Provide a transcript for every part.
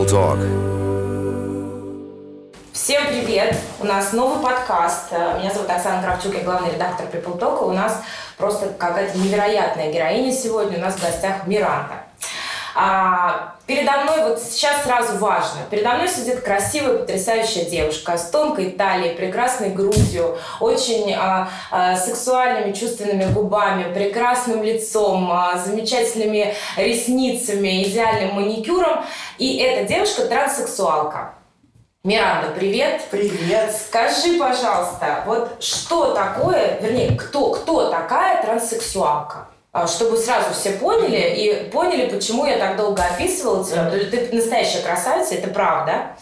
People Talk. Всем привет! У нас новый подкаст. Меня зовут Оксана Кравчук, я главный редактор People Talk. У нас просто какая-то невероятная героиня сегодня. У нас в гостях Миранда. А, передо мной, вот сейчас сразу важно, передо мной сидит красивая, потрясающая девушка с тонкой талией, прекрасной грудью, очень а, а, сексуальными, чувственными губами, прекрасным лицом, а, замечательными ресницами, идеальным маникюром. И эта девушка транссексуалка. Миранда, привет. Привет. Скажи, пожалуйста, вот что такое, вернее, кто, кто такая транссексуалка? А, чтобы сразу все поняли и поняли, почему я так долго описывала тебя. Ты настоящая красавица, это правда.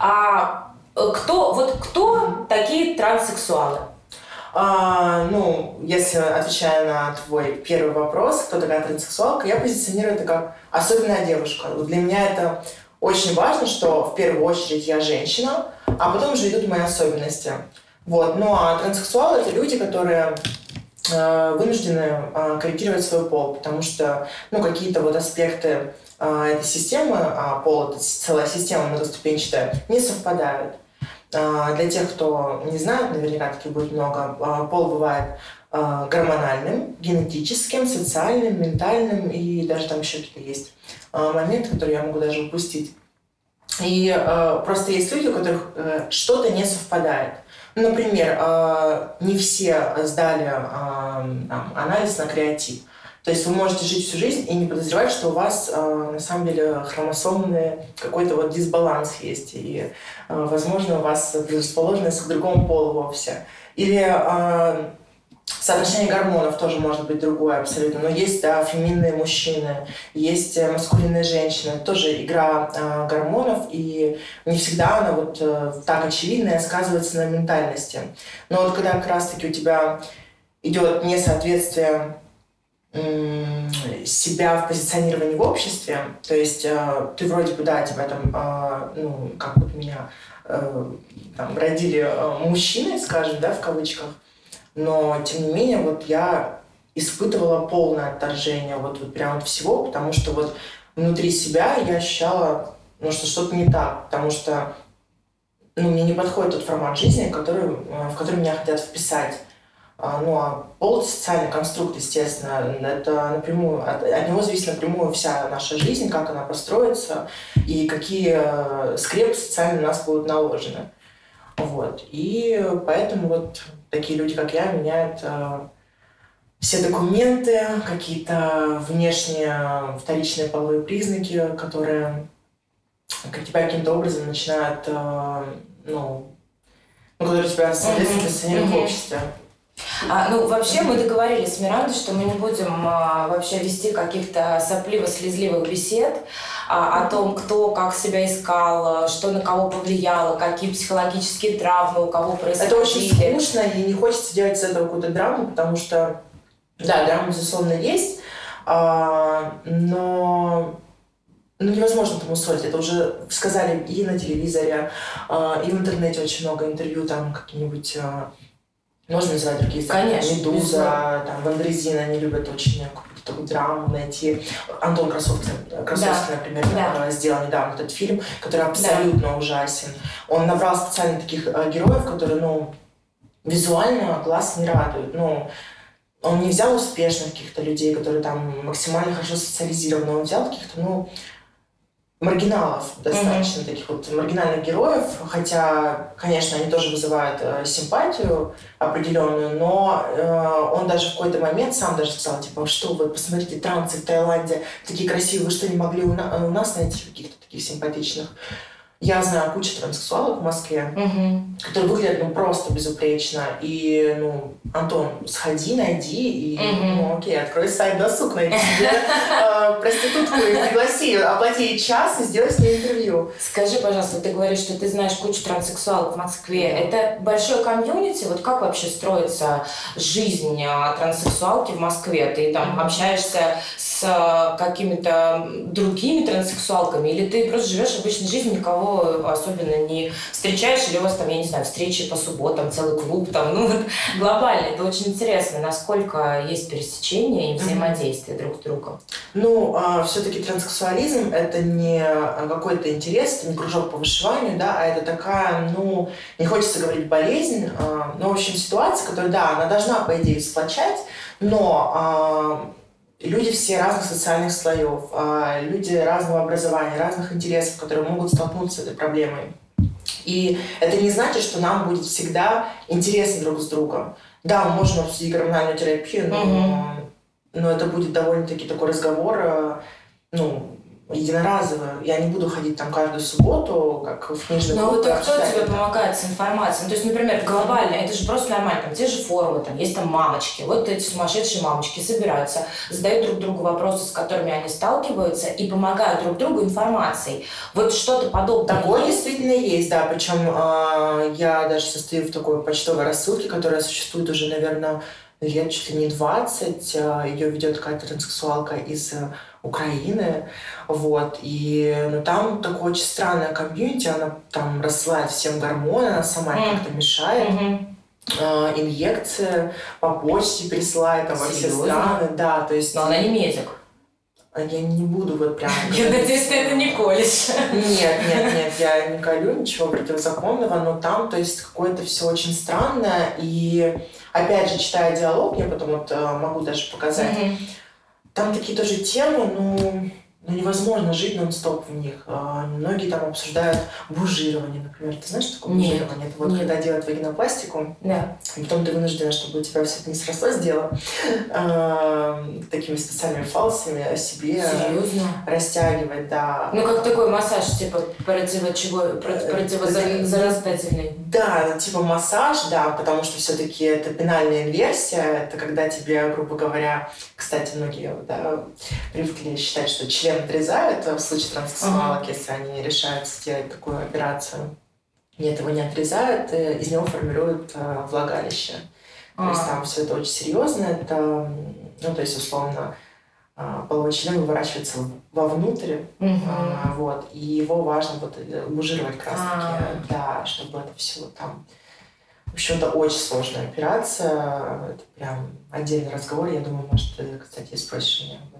А кто, вот кто такие транссексуалы? А, ну, если отвечая на твой первый вопрос, кто такая транссексуалка, я позиционирую это как особенная девушка. Для меня это очень важно, что в первую очередь я женщина, а потом уже идут мои особенности. Вот. Ну а транссексуалы это люди, которые Э, вынуждены э, корректировать свой пол, потому что ну, какие-то вот аспекты э, этой системы, а пол — это целая система многоступенчатая, не совпадают. Для тех, кто не знает, наверняка таки будет много, пол бывает гормональным, генетическим, социальным, ментальным, и даже там еще какие-то есть моменты, которые я могу даже упустить. И просто есть люди, у которых что-то не совпадает. Например, а, не все сдали а, там, анализ на креатив. То есть вы можете жить всю жизнь и не подозревать, что у вас а, на самом деле хромосомный какой-то вот дисбаланс есть. И, возможно, у вас предрасположенность к другому полу вовсе. Или Соотношение гормонов тоже может быть другое абсолютно. Но есть да, феминные мужчины, есть э, маскулинные женщины. Тоже игра э, гормонов, и не всегда она вот э, так очевидная сказывается на ментальности. Но вот когда как раз-таки у тебя идет несоответствие себя в позиционировании в обществе, то есть э, ты вроде бы, да, тебя там, э, ну, как вот меня э, там, родили э, мужчиной, скажем, да, в кавычках, но, тем не менее, вот я испытывала полное отторжение вот, вот прям от всего, потому что вот внутри себя я ощущала, ну, что что-то не так, потому что ну, мне не подходит тот формат жизни, который, э, в который меня хотят вписать. А, ну, а пол – социальный конструкт, естественно, это напрямую, от, от него зависит напрямую вся наша жизнь, как она построится и какие э, скрепы социальные на нас будут наложены. Вот. И поэтому вот такие люди, как я, меняют э, все документы, какие-то внешние вторичные половые признаки, которые тебя каким-то образом начинают, э, ну, ну, которые тебя соответственно позиционируют mm-hmm. в обществе. А, ну, вообще мы договорились с Мирандой, что мы не будем а, вообще вести каких-то сопливо-слезливых бесед о том, кто как себя искал, что на кого повлияло, какие психологические травмы у кого происходили. Это очень скучно, и не хочется делать из этого какую-то драму, потому что, да, драма, безусловно, есть, а, но ну, невозможно этому усвоить. Это уже сказали и на телевизоре, а, и в интернете очень много интервью, там какие-нибудь а, можно называть другие страны. Конечно. Медуза, там, Вандрезин, они любят очень какую-то драму найти. Антон Красовский, Красовский да. например, да. сделал недавно этот фильм, который абсолютно да. ужасен. Он набрал специально таких э, героев, которые, ну, визуально глаз не радуют. Ну, он не взял успешных каких-то людей, которые там максимально хорошо социализированы, он взял каких-то, ну, маргиналов достаточно, mm-hmm. таких вот маргинальных героев, хотя, конечно, они тоже вызывают э, симпатию определенную, но э, он даже в какой-то момент сам даже сказал, типа, что вы, посмотрите, трансы в Таиланде такие красивые, вы что, не могли у, на- у нас найти каких-то таких симпатичных? Я знаю кучу транссексуалов в Москве, угу. которые выглядят ну, просто безупречно. И, ну, Антон, сходи, найди, и, угу. ну, окей, открой сайт досуг, найди себе э, проститутку и пригласи, оплати час и сделай с ней интервью. Скажи, пожалуйста, ты говоришь, что ты знаешь кучу транссексуалов в Москве. Это большой комьюнити? Вот как вообще строится жизнь а, транссексуалки в Москве? Ты там общаешься с с э, какими-то другими транссексуалками, или ты просто живешь обычной жизнью, никого особенно не встречаешь, или у вас там, я не знаю, встречи по субботам, целый клуб там, ну вот глобально. Это очень интересно, насколько есть пересечение и взаимодействие друг с другом. Ну, а, все-таки транссексуализм это не какой-то интерес, это не кружок по вышиванию, да, а это такая, ну, не хочется говорить болезнь, а, но, в общем, ситуация, которая, да, она должна, по идее, сплочать, но а, люди все разных социальных слоев, а, люди разного образования, разных интересов, которые могут столкнуться с этой проблемой. И это не значит, что нам будет всегда интересно друг с другом. Да, мы можем обсудить гормональную терапию, но, угу. но это будет довольно-таки такой разговор, э, ну, единоразовую. Я не буду ходить там каждую субботу, как в книжный Ну вот а кто тебе помогает с информацией? Ну, то есть, например, глобально, это же просто нормально. Там те же форумы, там есть там мамочки. Вот эти сумасшедшие мамочки собираются, задают друг другу вопросы, с которыми они сталкиваются, и помогают друг другу информацией. Вот что-то подобное Такое есть? действительно есть, да. Причем э, я даже состою в такой почтовой рассылке, которая существует уже, наверное, лет чуть ли не 20. Э, Ее ведет какая-то транссексуалка из Украины, вот, и, ну, там такое очень странное комьюнити, она там рассылает всем гормоны, она сама mm. как-то мешает, mm-hmm. э, инъекции по почте присылает, там, во все страны, да, то есть... Но она не медик. А я не буду вот прям... Я надеюсь, ты это не колешь. Нет, нет, нет, я не колю ничего противозаконного, но там, то есть, какое-то все очень странное, и опять же, читая диалог, я потом вот э, могу даже показать, mm-hmm там такие тоже темы, ну, ну невозможно жить нон-стоп в них. А, многие там обсуждают бужирование, например. Ты знаешь, что такое нет, бужирование? Это вот нет. когда делают вагинопластику, да. и потом ты вынуждена, чтобы у тебя все это не срослось дело, а, такими специальными фалсами о себе Серьезно? растягивать, да. Ну, как такой массаж, типа противочего, э, противозарастательный. Да, типа массаж, да, потому что все-таки это пенальная инверсия, это когда тебе, грубо говоря, кстати, многие да, привыкли считать, что член отрезают в случае транссексуалок, uh-huh. если они решают сделать такую операцию. Нет, его не отрезают, из него формируют э, влагалище. Uh-huh. То есть там все это очень серьезно. Это, ну, то есть, условно, э, половой член выворачивается вовнутрь, uh-huh. вот, и его важно вот бужировать как раз таки, uh-huh. да, чтобы это все там в общем, это очень сложная операция. Это прям отдельный разговор. Я думаю, может, ты, кстати, спросишь меня об.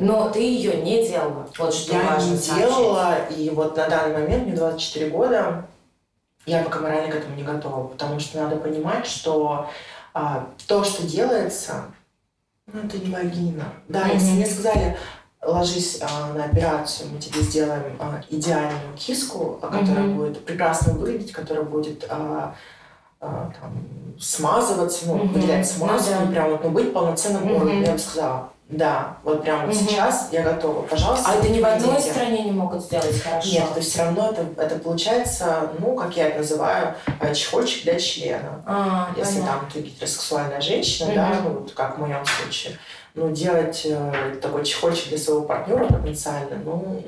Но ты ее не делала. Вот что я важно не делала, и вот на данный момент мне 24 года, я пока морально к этому не готова, потому что надо понимать, что а, то, что делается, ну, это не вагина. Да, mm-hmm. если мне сказали, ложись а, на операцию, мы тебе сделаем а, идеальную киску, которая mm-hmm. будет прекрасно выглядеть, которая будет а, там, смазываться, ну, mm-hmm. выделять смазку, mm-hmm. прям вот, ну, быть полноценным mm-hmm. органом. Я бы сказала, да, вот прямо mm-hmm. сейчас я готова, пожалуйста. А это ни в одной стране не могут сделать хорошо? Нет, то есть все равно это, это получается, ну, как я это называю, э, чехольчик для члена. А, Если понятно. там ты гетеросексуальная женщина, mm-hmm. да, ну, вот как в моем случае, ну, делать э, такой чехольчик для своего партнера потенциально, ну,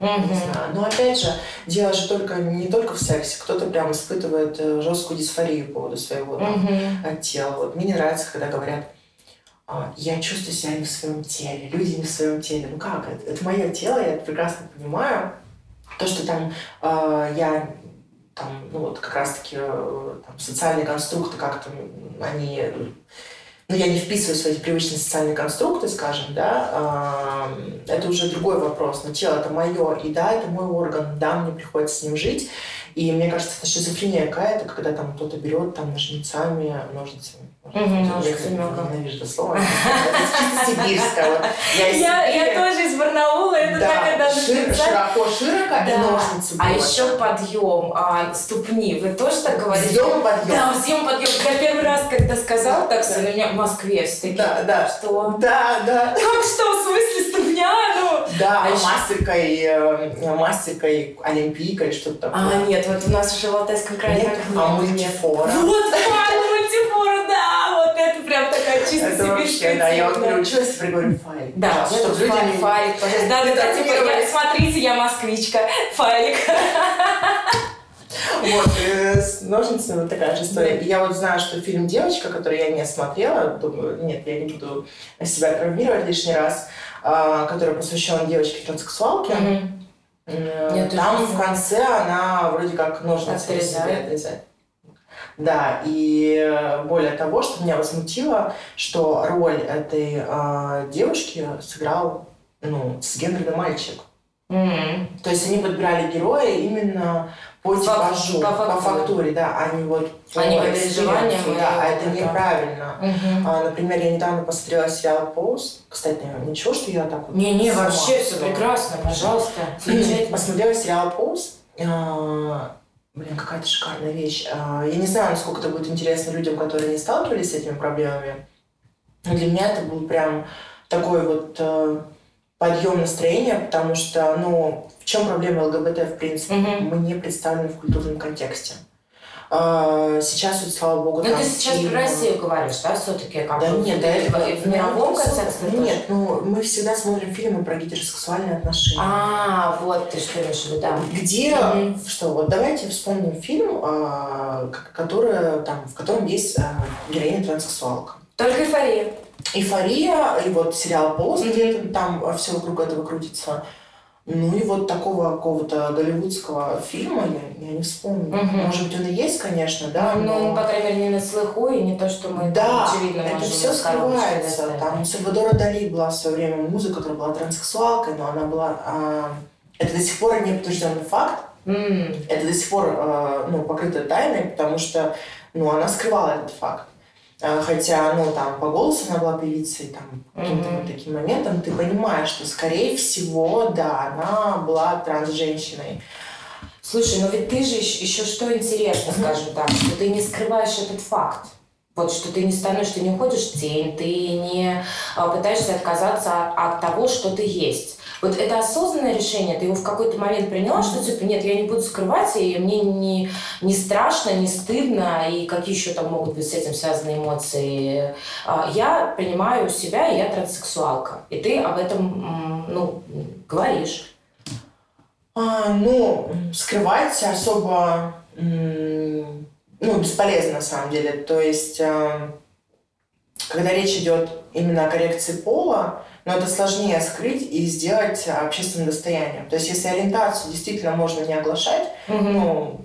Mm-hmm. Не знаю. Но опять же, дело же только не только в сексе. Кто-то прям испытывает э, жесткую дисфорию по поводу своего mm-hmm. тела. Вот мне не нравится, когда говорят, «А, я чувствую себя не в своем теле, люди не в своем теле. Ну как? Это, это мое тело, я это прекрасно понимаю. То, что там э, я там, ну вот как раз-таки э, там, социальные конструкты как-то они ну, я не вписываюсь в эти привычные социальные конструкты, скажем, да, это уже другой вопрос. Но тело это мое, и да, это мой орган, да, мне приходится с ним жить. И мне кажется, это шизофрения какая-то, когда там кто-то берет там ножницами, ножницами. Угу, ненавижу это слово. Это чисто сибирское. Я тоже из Барнаула, это так, когда Широко, широко и ножницы. А еще подъем а, ступни. Вы тоже так говорите? Взъем подъем. Да, взъем подъем. Я первый раз, когда сказал так, на меня в Москве все такие. Да, да. Что? Да, да. Как что? В смысле ступня? Ну. Да, а мастеркой, э, мастеркой, олимпийкой, что-то такое. А, нет, вот у нас в Алтайском крае нет, а мультифора. Вот, мультифора, да, вот это прям такая чисто Это вообще, да, я вот переучилась, теперь говорю файлик. Да, чтобы люди не файлик, пожалуйста. Да, да, да, типа, смотрите, я москвичка, файлик. Вот, с ножницами вот такая же история. И я вот знаю, что фильм «Девочка», который я не смотрела, думаю, нет, я не буду себя травмировать лишний раз, а, который посвящен девочке-транссексуалке. Нет, Там в конце она вроде как ножницы себе отрезает. Да, и э, более того, что меня возмутило, что роль этой э, девушки сыграл ну, сгендренный мальчик. Mm-hmm. То есть они подбирали героя именно по типажу, по, по фактуре, да, а не вот по а переживаниям. Да, а это неправильно. Угу. А, например, я недавно посмотрела сериал «Поуз». Кстати, ничего, что я так вот Не-не, вообще все прекрасно, пожалуйста. Посмотрела сериал «Поуз». А, блин, какая-то шикарная вещь. А, я не знаю, насколько это будет интересно людям, которые не сталкивались с этими проблемами. Но для меня это был прям такой вот э, подъем настроения, потому что, ну, в чем проблема ЛГБТ, в принципе? Mm-hmm. Мы не представлены в культурном контексте. А, сейчас, вот, слава богу, Ну, ты сейчас фильм... про Россию говоришь, да, все-таки? Как да нет, да, это в, мировом контексте Нет, ну, мы всегда смотрим фильмы про гетеросексуальные отношения. А, вот ты что имеешь в виду, да. Где, mm-hmm. что, вот давайте вспомним фильм, а, который, там, в котором есть а, героиня транссексуалка. Только эйфория. Эйфория, и вот сериал «Пост», mm-hmm. где там все вокруг этого крутится. Ну и вот такого какого-то голливудского фильма я, я не вспомню. Угу. Может быть, он и есть, конечно, да. Ну, но... по крайней мере, не на слыху, и не то, что мы да, очевидно это все скрывается. Там у Сальвадора Дали была в свое время музыка, которая была транссексуалкой, но она была... А... Это до сих пор не подтвержденный факт. Mm. Это до сих пор а, ну, покрыто тайной, потому что ну, она скрывала этот факт. А, хотя, ну, там, по голосу она была певицей, там, каким-то mm-hmm. вот таким моментом, ты понимаешь, что, скорее всего, да, она была транс-женщиной. Слушай, ну ведь ты же еще что интересно, скажем так, что ты не скрываешь этот факт. Вот что ты не становишься, ты не уходишь в тень, ты не а, пытаешься отказаться от того, что ты есть. Вот это осознанное решение, ты его в какой-то момент приняла, что типа нет, я не буду скрывать, и мне не, не страшно, не стыдно, и какие еще там могут быть с этим связаны эмоции. А, я принимаю себя, и я транссексуалка. И ты об этом ну, говоришь. А, ну, скрывать особо ну, бесполезно на самом деле. То есть, а, когда речь идет именно о коррекции пола, но это сложнее скрыть и сделать общественным достоянием. То есть если ориентацию действительно можно не оглашать, mm-hmm. ну,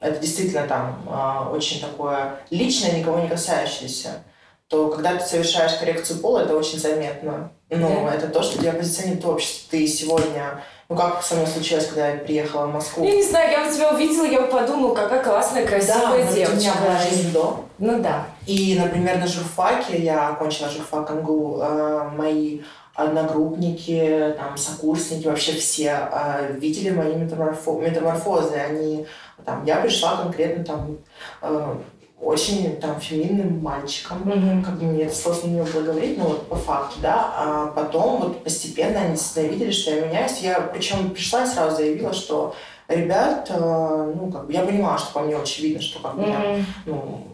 это действительно там э, очень такое личное, никого не касающееся, то когда ты совершаешь коррекцию пола, это очень заметно. Ну, yeah. это то, что тебя позиционирует общество. Ты сегодня ну, как со мной случилось, когда я приехала в Москву? Я не знаю, я тебя увидела, я подумала, какая классная, красивая да, девочка. у меня была жизнь до. Ну да. И, например, на журфаке, я окончила журфак МГУ, э, мои одногруппники, там, сокурсники, вообще все э, видели мои метаморфо метаморфозы. Они, там, я пришла конкретно там э, очень там феминным мальчиком, mm-hmm. как бы мне это сложно не было говорить, но вот по факту, да, а потом вот постепенно они всегда видели, что я меняюсь. Я причем пришла и сразу заявила, что ребят, э, ну, как бы я понимала, что по мне очевидно, что как бы mm-hmm. я, ну,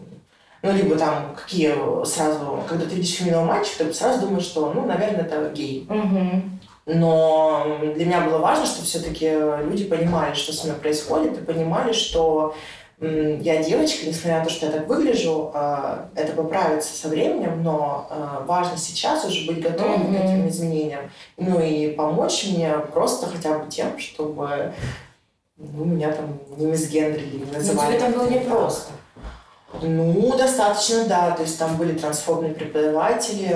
ну, либо там какие сразу, когда ты видишь феминного мальчика, ты сразу думаешь, что, ну, наверное, это гей. Mm-hmm. Но для меня было важно, чтобы все-таки люди понимали, что со мной происходит, и понимали, что я девочка, несмотря на то, что я так выгляжу, а, это поправится со временем, но а, важно сейчас уже быть готовым mm-hmm. к этим изменениям. Ну и помочь мне просто хотя бы тем, чтобы ну, меня там не мисгендрили, не называли. Но тебе там было непросто. Ну, достаточно, да. То есть там были трансфобные преподаватели.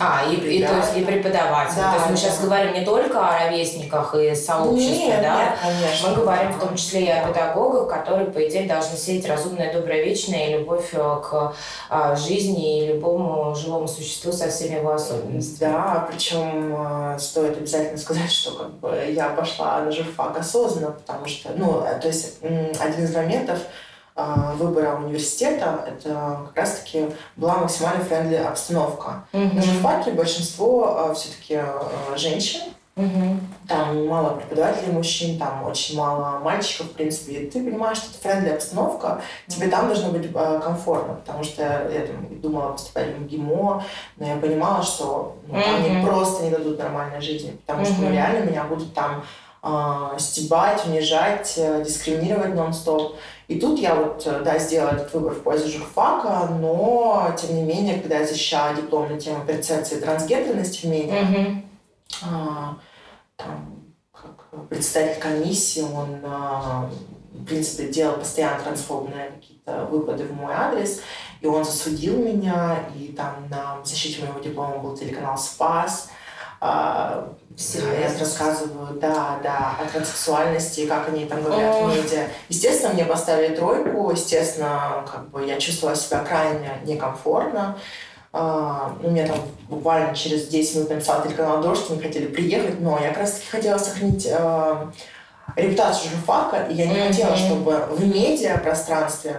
А, и, и, то есть и преподаватели. Да, то есть мы да. сейчас говорим не только о ровесниках и сообществе, нет, да? Нет, конечно. Мы говорим в том числе и о педагогах, которые, по идее, должны сеять разумное, доброе, вечное и любовь э, к а, жизни и любому живому существу со всеми его особенностями. Да, причем а, стоит обязательно сказать, что как бы я пошла на журфак осознанно, потому что, ну, то есть один из моментов, а, выбора университета, это как раз-таки была максимально friendly обстановка. Mm-hmm. На журфаке большинство а, все-таки а, женщин, Угу. Там мало преподавателей мужчин, там очень мало мальчиков, в принципе. И ты понимаешь, что это friendly обстановка, тебе там должно быть э, комфортно, потому что я там, думала поступать в МГИМО, но я понимала, что ну, там мне просто не дадут нормальной жизни, потому что ну, реально меня будут там э, стебать, унижать, э, дискриминировать нон-стоп. И тут я вот, э, да, сделала этот выбор в пользу журфака, но, тем не менее, когда я защищала диплом на тему перцепции трансгендерности в медиа, Мгм. а, там, как представитель комиссии, он, а, в принципе, делал постоянно трансфобные какие-то выпады в мой адрес, и он засудил меня, и там на защите моего диплома был телеканал «Спас», а, Серьезно? я рассказываю, да, да, о транссексуальности, как они там говорят в медиа. Естественно, мне поставили тройку, естественно, как бы я чувствовала себя крайне некомфортно. А, ну, мне там буквально через 10 минут написал телеканал «Дождь», они хотели приехать, но я как раз таки хотела сохранить а, репутацию журфака, и я не хотела, чтобы в медиа пространстве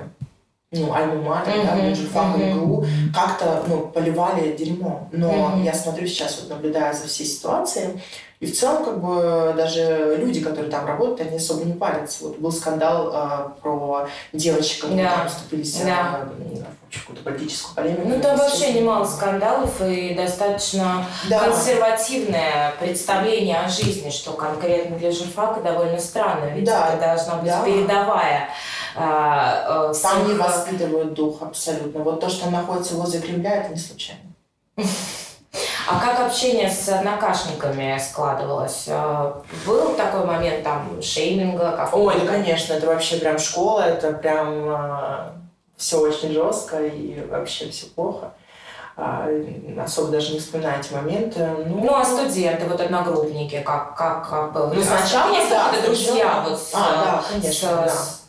ну, альма-матер, да, Мгм, журфак, мгм. МГУ, как-то, ну, поливали дерьмом. Но Мгм. я смотрю сейчас, вот наблюдаю за всей ситуацией, и в целом, как бы, даже люди, которые там работают, они особо не парятся. Вот был скандал а, про девочек, которые Да. там вступились Да. а, в какую-то политическую полемику. Ну, там вообще немало скандалов и достаточно Да. консервативное представление о жизни, что конкретно для журфака довольно странно, ведь Да, это должна быть да. передовая а, э, Там не воспитывают дух абсолютно. Вот то, что находится возле Кремля, это не случайно. А как общение с однокашниками складывалось? Э, Был такой момент там шейминга? Как Ой, да, конечно, это вообще прям школа, это прям все очень жестко и вообще все плохо. А, особо даже не вспоминаю эти моменты. Ну, Ну, а студенты, вот одногруппники, как, как, как было? Ну, сначала, да, какие-то друзья вот с, А, да, с- конечно, с- да.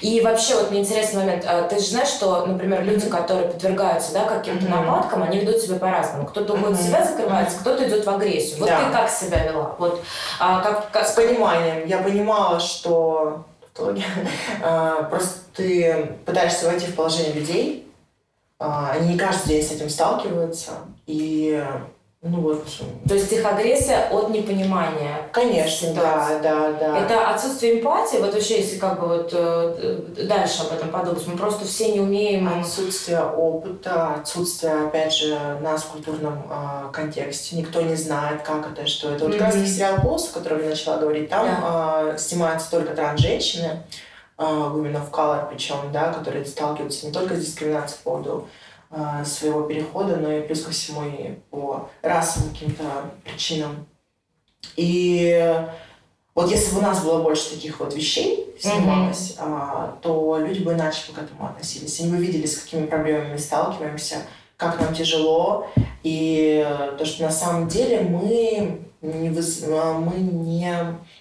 И вообще, вот мне интересный момент. а Ты же знаешь, что, например, люди, которые подвергаются да, каким-то Мгм. нападкам, они ведут себя по-разному. Кто-то уходит в Мгм. себя закрывается, кто-то идет в агрессию. Вот Да. ты как себя вела? Вот, а, как, как- с пониманием. Я понимала, что в итоге а, просто ты пытаешься войти в положение людей, а, они не каждый день с этим сталкиваются, и ну вот, То есть их агрессия от непонимания. конечно, да, ситуации. да, да. Это отсутствие эмпатии, вот вообще, если как бы вот э, э, дальше об этом подумать, мы просто все не умеем... Отсутствие опыта, отсутствие, опять же, нас в культурном а, контексте. Никто не знает, как это, что это. Вот как раз сериал «Босс», о котором я начала говорить, там Да. а, снимаются только транс-женщины, а, именно в color причем, да, которые сталкиваются не только с дискриминацией по поводу своего перехода, но и плюс ко всему и по расовым каким-то причинам. И вот если бы у нас было больше таких вот вещей снималось, а, то люди бы иначе бы к этому относились. Они бы видели, с какими проблемами мы сталкиваемся, как нам тяжело, и э, то, что на самом деле мы не, выз- а, мы не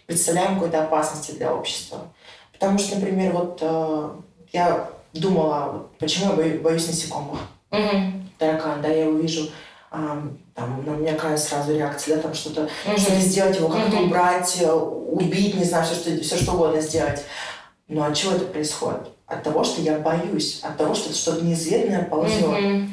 представляем какой-то опасности для общества. Потому что, например, вот э, я думала, почему я бою- боюсь насекомых Мгм. таракан, да, я его вижу, ам, там, на меня какая сразу реакция, да, там что-то Мгм. что-то сделать, его как-то Мгм. убрать, э, убить, не знаю, все что, все что угодно сделать. Но от чего это происходит? От того, что я боюсь, от того, что что-то неизведанное ползет. Мгм.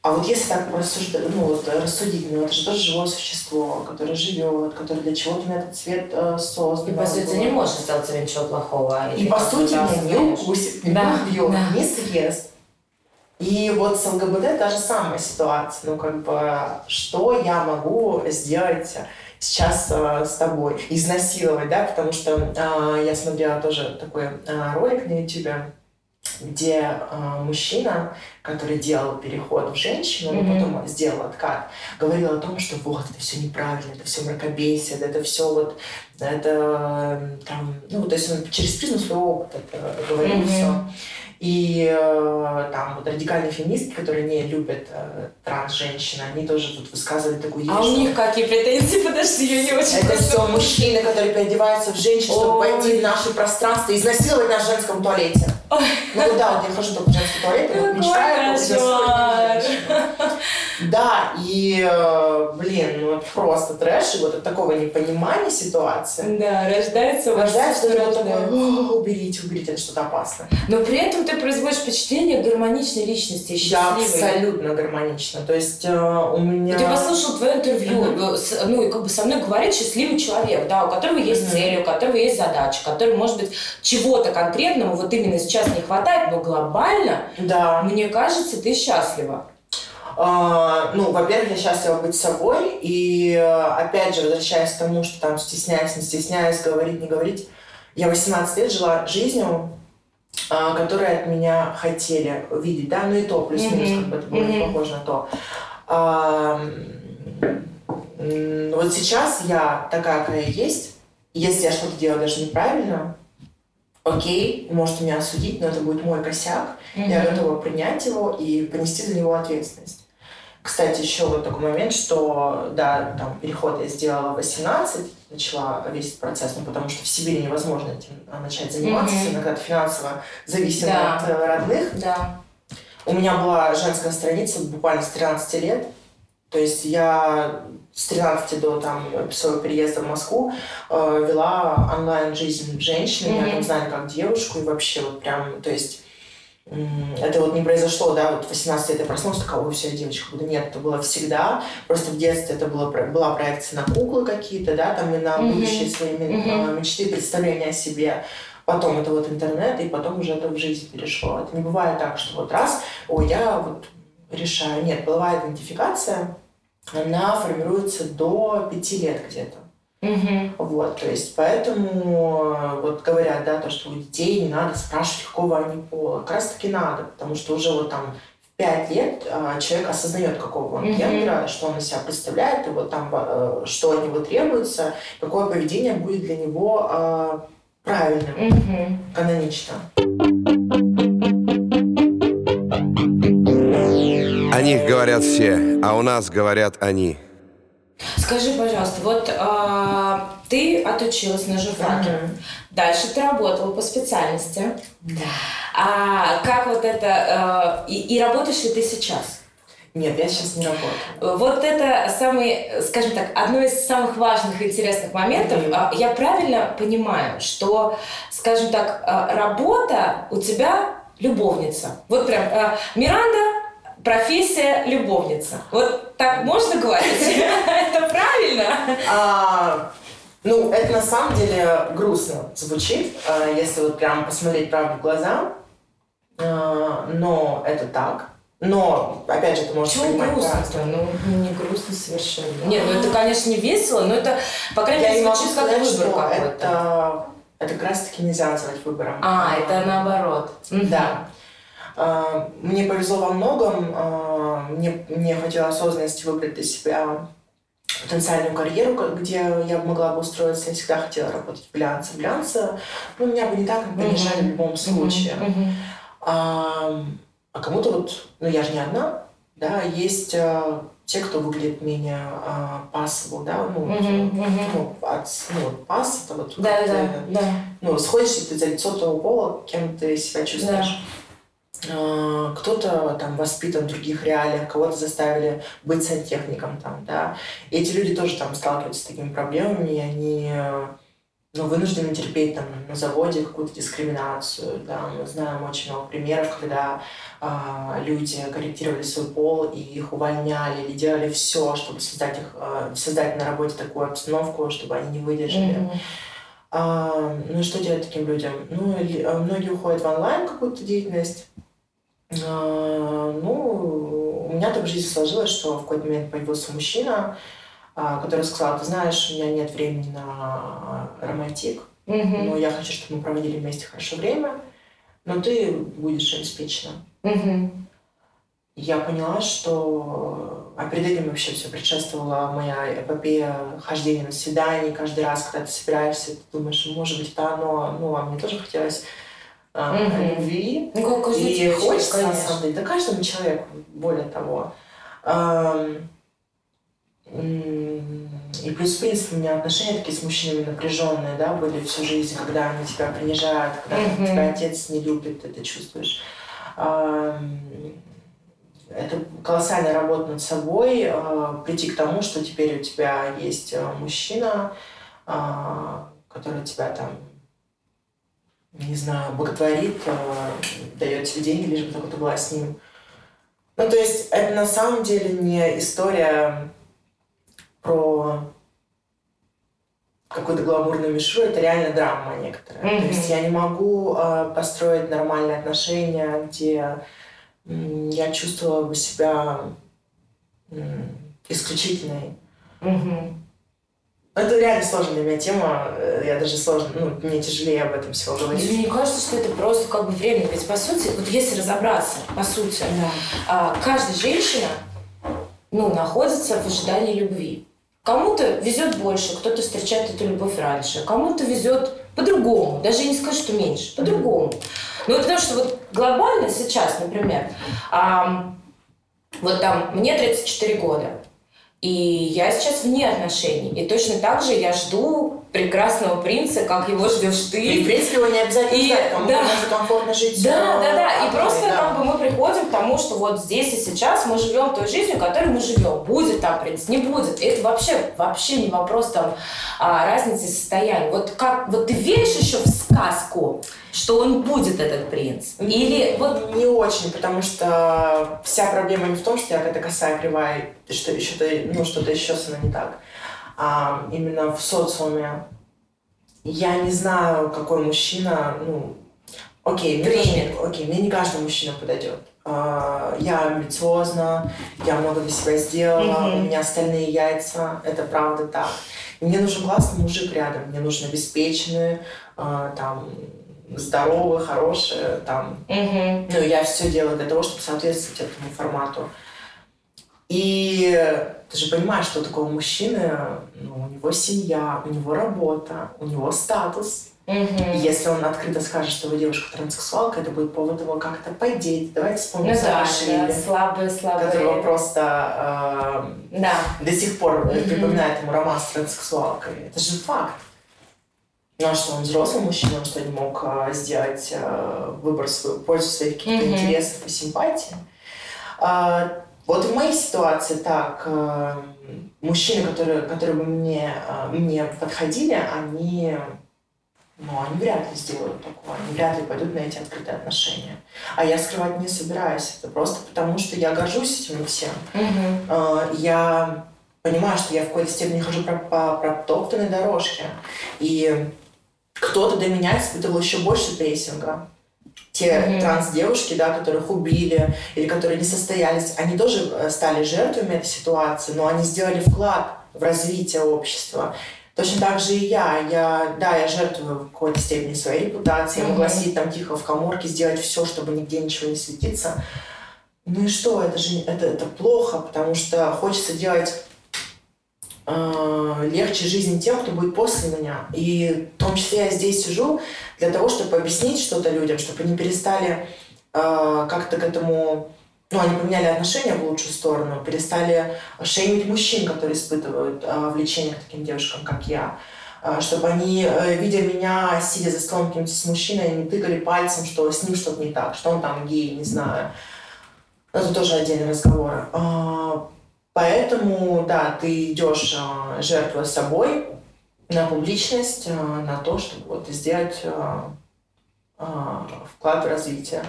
А вот если так рассуждать, ну вот рассудить, ну это же тоже живое существо, которое живет, которое для чего-то на этот свет э, создан. И, по сути, не может сделать тебе ничего плохого. И Или по сути меня не укусит, не Да, убьет, да. не съест. И вот с ЛГБТ та же самая ситуация. Ну, как бы, что я могу сделать сейчас э, с тобой? Изнасиловать, да? Потому что э, я смотрела тоже такой э, ролик на YouTube, где э, мужчина, который делал переход в женщину, но Мгм. потом сделал откат, говорил о том, что вот, это все неправильно, это все мракобесие, да, это все вот, это э, там, ну, то есть он через призму своего опыта это говорил Мгм. все. И э, там вот радикальные феминистки, которые не любят э, транс-женщин, они тоже тут высказывали такую идею, А у них какие претензии? Подожди, я не очень это все мужчины, которые переодеваются в женщин, чтобы Ой. войти в наше пространство и изнасиловать нас в женском туалете. Ой. Ну да, вот я хожу только в женский туалет, и вот мечтаю. Да, и, э, блин, ну это просто трэш, и вот от такого непонимания ситуации Да, рождается вас рождается вот такое, «О, уберите, уберите, это что-то опасное. Но при этом ты производишь впечатление гармоничной личности, счастливой. абсолютно гармонична, то есть э, у меня... Вот Я послушал твое интервью, с- ну и как бы со мной говорит счастливый человек, да, у которого есть Мгм. цели, у которого есть задача, который, может быть, чего-то конкретного вот именно сейчас не хватает, но глобально, Да. мне кажется, ты счастлива. А, ну, во-первых, я счастлива быть собой, и опять же, возвращаясь к тому, что там стесняюсь, не стесняюсь, говорить, не говорить, я 18 лет жила жизнью, а, которые от меня хотели видеть, да, ну и то, плюс-минус, mm-hmm. как бы это было mm-hmm. похоже на то. А, вот сейчас я такая, какая есть. Если я что-то делаю даже неправильно, окей, может меня осудить, но это будет мой косяк. Mm-hmm. Я готова принять его и понести за него ответственность. Кстати, еще вот такой момент, что, да, там, переход я сделала в 18, начала весь этот процесс, ну, потому что в Сибири невозможно этим а, начать заниматься, mm-hmm. иногда ты финансово зависим да. от э, родных. Да. У меня была женская страница буквально с 13 лет, то есть я с 13 до там, своего переезда в Москву э, вела онлайн-жизнь женщины, mm-hmm. меня там знали как девушку, и вообще вот прям, то есть это вот не произошло, да, вот в 18 лет я проснулась, такая, ой, все, девочка буду. Нет, это было всегда. Просто в детстве это было, была проекция на куклы какие-то, да, там и на mm-hmm. будущие свои mm-hmm. мечты, представления о себе. Потом это вот интернет, и потом уже это в жизнь перешло. Это не бывает так, что вот раз, ой, я вот решаю. Нет, половая идентификация, она формируется до пяти лет где-то. Угу. Вот, то есть поэтому вот говорят, да, то, что у детей не надо спрашивать, какого они пола. Как раз таки надо, потому что уже вот там в пять лет а, человек осознает, какого он гендера, что он из себя представляет, и вот там, а, что от него требуется, какое поведение будет для него а, правильным, угу. канонично. О них говорят все, а у нас говорят они. Скажи, пожалуйста, вот а, ты отучилась на журфаке, mm-hmm. дальше ты работала по специальности. Да. А как вот это... А, и, и работаешь ли ты сейчас? Нет, я сейчас не работаю. Вот это самый, скажем так, одно из самых важных и интересных моментов. Mm-hmm. Я правильно понимаю, что, скажем так, а, работа у тебя любовница. Вот прям Миранда профессия любовница. Вот так можно говорить? Это правильно? А, ну, это на самом деле грустно звучит, а, если вот прям посмотреть правду в глаза. А, но это так. Но, опять же, это может Чего понимать грустно Ну, не грустно совершенно. Нет, ну это, конечно, не весело, но это, по крайней мере, звучит как выбор какой-то. Это, это как раз-таки нельзя назвать выбором. А, это наоборот. Да. А, мне повезло во многом. А, мне, мне хватило осознанности выбрать для себя потенциальную карьеру, где я могла бы устроиться. Я всегда хотела работать в глянце. В глянце, ну, меня бы не так помешали mm-hmm. в любом случае. Mm-hmm. А, а кому-то вот, ну, я же не одна, да, есть а, те, кто выглядит менее а, passable, да, ну, mm-hmm. ну, от, ну, пас, это вот да, да, да. ну, сходишь ты за лицо того пола, кем ты себя чувствуешь. Да. А, кто-то там воспитан в других реалиях, кого-то заставили быть сантехником там, да. И эти люди тоже там сталкиваются с такими проблемами, и они ну, вынуждены терпеть там на заводе какую-то дискриминацию, да. Мы знаем очень много примеров, когда а, люди корректировали свой пол и их увольняли или делали все, чтобы создать их, а, создать на работе такую обстановку, чтобы они не выдержали. Mm-hmm. А, ну, что делать таким людям? Ну, а, многие уходят в онлайн какую-то деятельность, ну, у меня так в жизни сложилось, что в какой-то момент появился мужчина, а, который сказал, ты знаешь, у меня нет времени на романтик, mm-hmm. но я хочу, чтобы мы проводили вместе хорошо время, но ты будешь обеспечена. Mm-hmm. Я поняла, что а перед этим вообще все предшествовала моя эпопея хождения на свидание. Каждый раз, когда ты собираешься, ты думаешь, может быть, это оно. Ну, а мне тоже хотелось угу. любви. Ну, и хочется, конечно. на самом деле, да каждому человеку, более того. И плюс, в принципе, у меня отношения такие с мужчинами напряженные, да, были всю жизнь, когда они тебя принижают, когда mm тебя отец не любит, ты это чувствуешь. Это колоссальная работа над собой, а, прийти к тому, что теперь у тебя есть а, мужчина, а, который тебя там не знаю, благотворит, э, дает тебе деньги, лишь бы только ты была с ним. Ну, то есть это на самом деле не история про какую-то гламурную мишуру, это реально драма некоторая. Mm-hmm. То есть я не могу э, построить нормальные отношения, где э, я чувствовала бы себя исключительной. Угу. Это реально сложная для меня тема. Э, я даже сложно, ну, мне тяжелее об этом всего говорить. Мне кажется, что это просто как бы время. Ведь по сути, вот если разобраться, по сути, да. А, каждая женщина ну, находится в ожидании любви. Кому-то везет больше, кто-то встречает эту любовь раньше, кому-то везет по-другому, даже не скажу, что меньше, по-другому. Ну, потому что вот глобально сейчас, например, а, вот там мне 34 года, и я сейчас вне отношений. И точно так же я жду прекрасного принца, как его ждешь ты. И, в принципе, его не обязательно и, ждать, кому да. комфортно жить. Да, да, да. И просто да. как бы мы приходим к тому, что вот здесь и сейчас мы живем той жизнью, которой мы живем. Будет там принц, не будет. Это вообще, вообще не вопрос там а, разницы состояния. Вот как, вот ты веришь еще в сказку? что он будет этот принц? Или вот... Не очень, потому что вся проблема не в том, что я какая-то косая, кривая, что еще то ну, что-то еще мной не так. А именно в социуме. Я не знаю, какой мужчина, ну, окей, мне, тоже, окей, мне не каждый мужчина подойдет. А, я амбициозна, я много для себя сделала, mm-hmm. у меня остальные яйца, это правда так. Мне нужен классный мужик рядом, мне нужен обеспеченный, а, там, здоровые, хорошие, там. Угу. Ну, я все делаю для того, чтобы соответствовать этому формату. И ты же понимаешь, что такое мужчины, ну, у него семья, у него работа, у него статус. Угу. И если он открыто скажет, что вы девушка транссексуалка, это будет повод его как-то подеть. Давайте вспомним ну, да, да, слабые, слабые. которого просто э, да. до сих пор угу. припоминает ему роман с транссексуалкой. Это же факт. Ну а что, он взрослый мужчина, он что, не мог а, сделать а, выбор свою, пользу своих каких-то mm-hmm. интересов и симпатий? Вот в моей ситуации так, а, мужчины, которые, которые бы мне, а, мне подходили, они, ну, они вряд ли сделают такое, они вряд ли пойдут на эти открытые отношения. А я скрывать не собираюсь, это просто потому, что я горжусь этим всем. А, я понимаю, что я в какой-то степени хожу по, по протоптанной дорожке. И кто-то до меня испытывал еще больше прессинга. Те mm-hmm. транс-девушки, да, которых убили или которые не состоялись, они тоже э, стали жертвами этой ситуации, но они сделали вклад в развитие общества. Точно так же и я. я да, я жертвую в какой-то степени своей репутацией. Я могла сидеть там тихо в коморке, сделать все, чтобы нигде ничего не светиться. Ну и что? Это же это, это плохо, потому что хочется делать Э, легче жизнь тем, кто будет после меня. И в том числе я здесь сижу для того, чтобы объяснить что-то людям, чтобы они перестали э, как-то к этому ну, они поменяли отношения в лучшую сторону, перестали шеймить мужчин, которые испытывают э, влечение к таким девушкам, как я. Чтобы они, видя меня, сидя за столом с мужчиной, не тыкали пальцем, что с ним что-то не так, что он там гей, не знаю. Это тоже отдельный разговор. Поэтому, да, ты идешь а, жертвуя собой на публичность, а, на то, чтобы вот сделать а, вклад в развитие.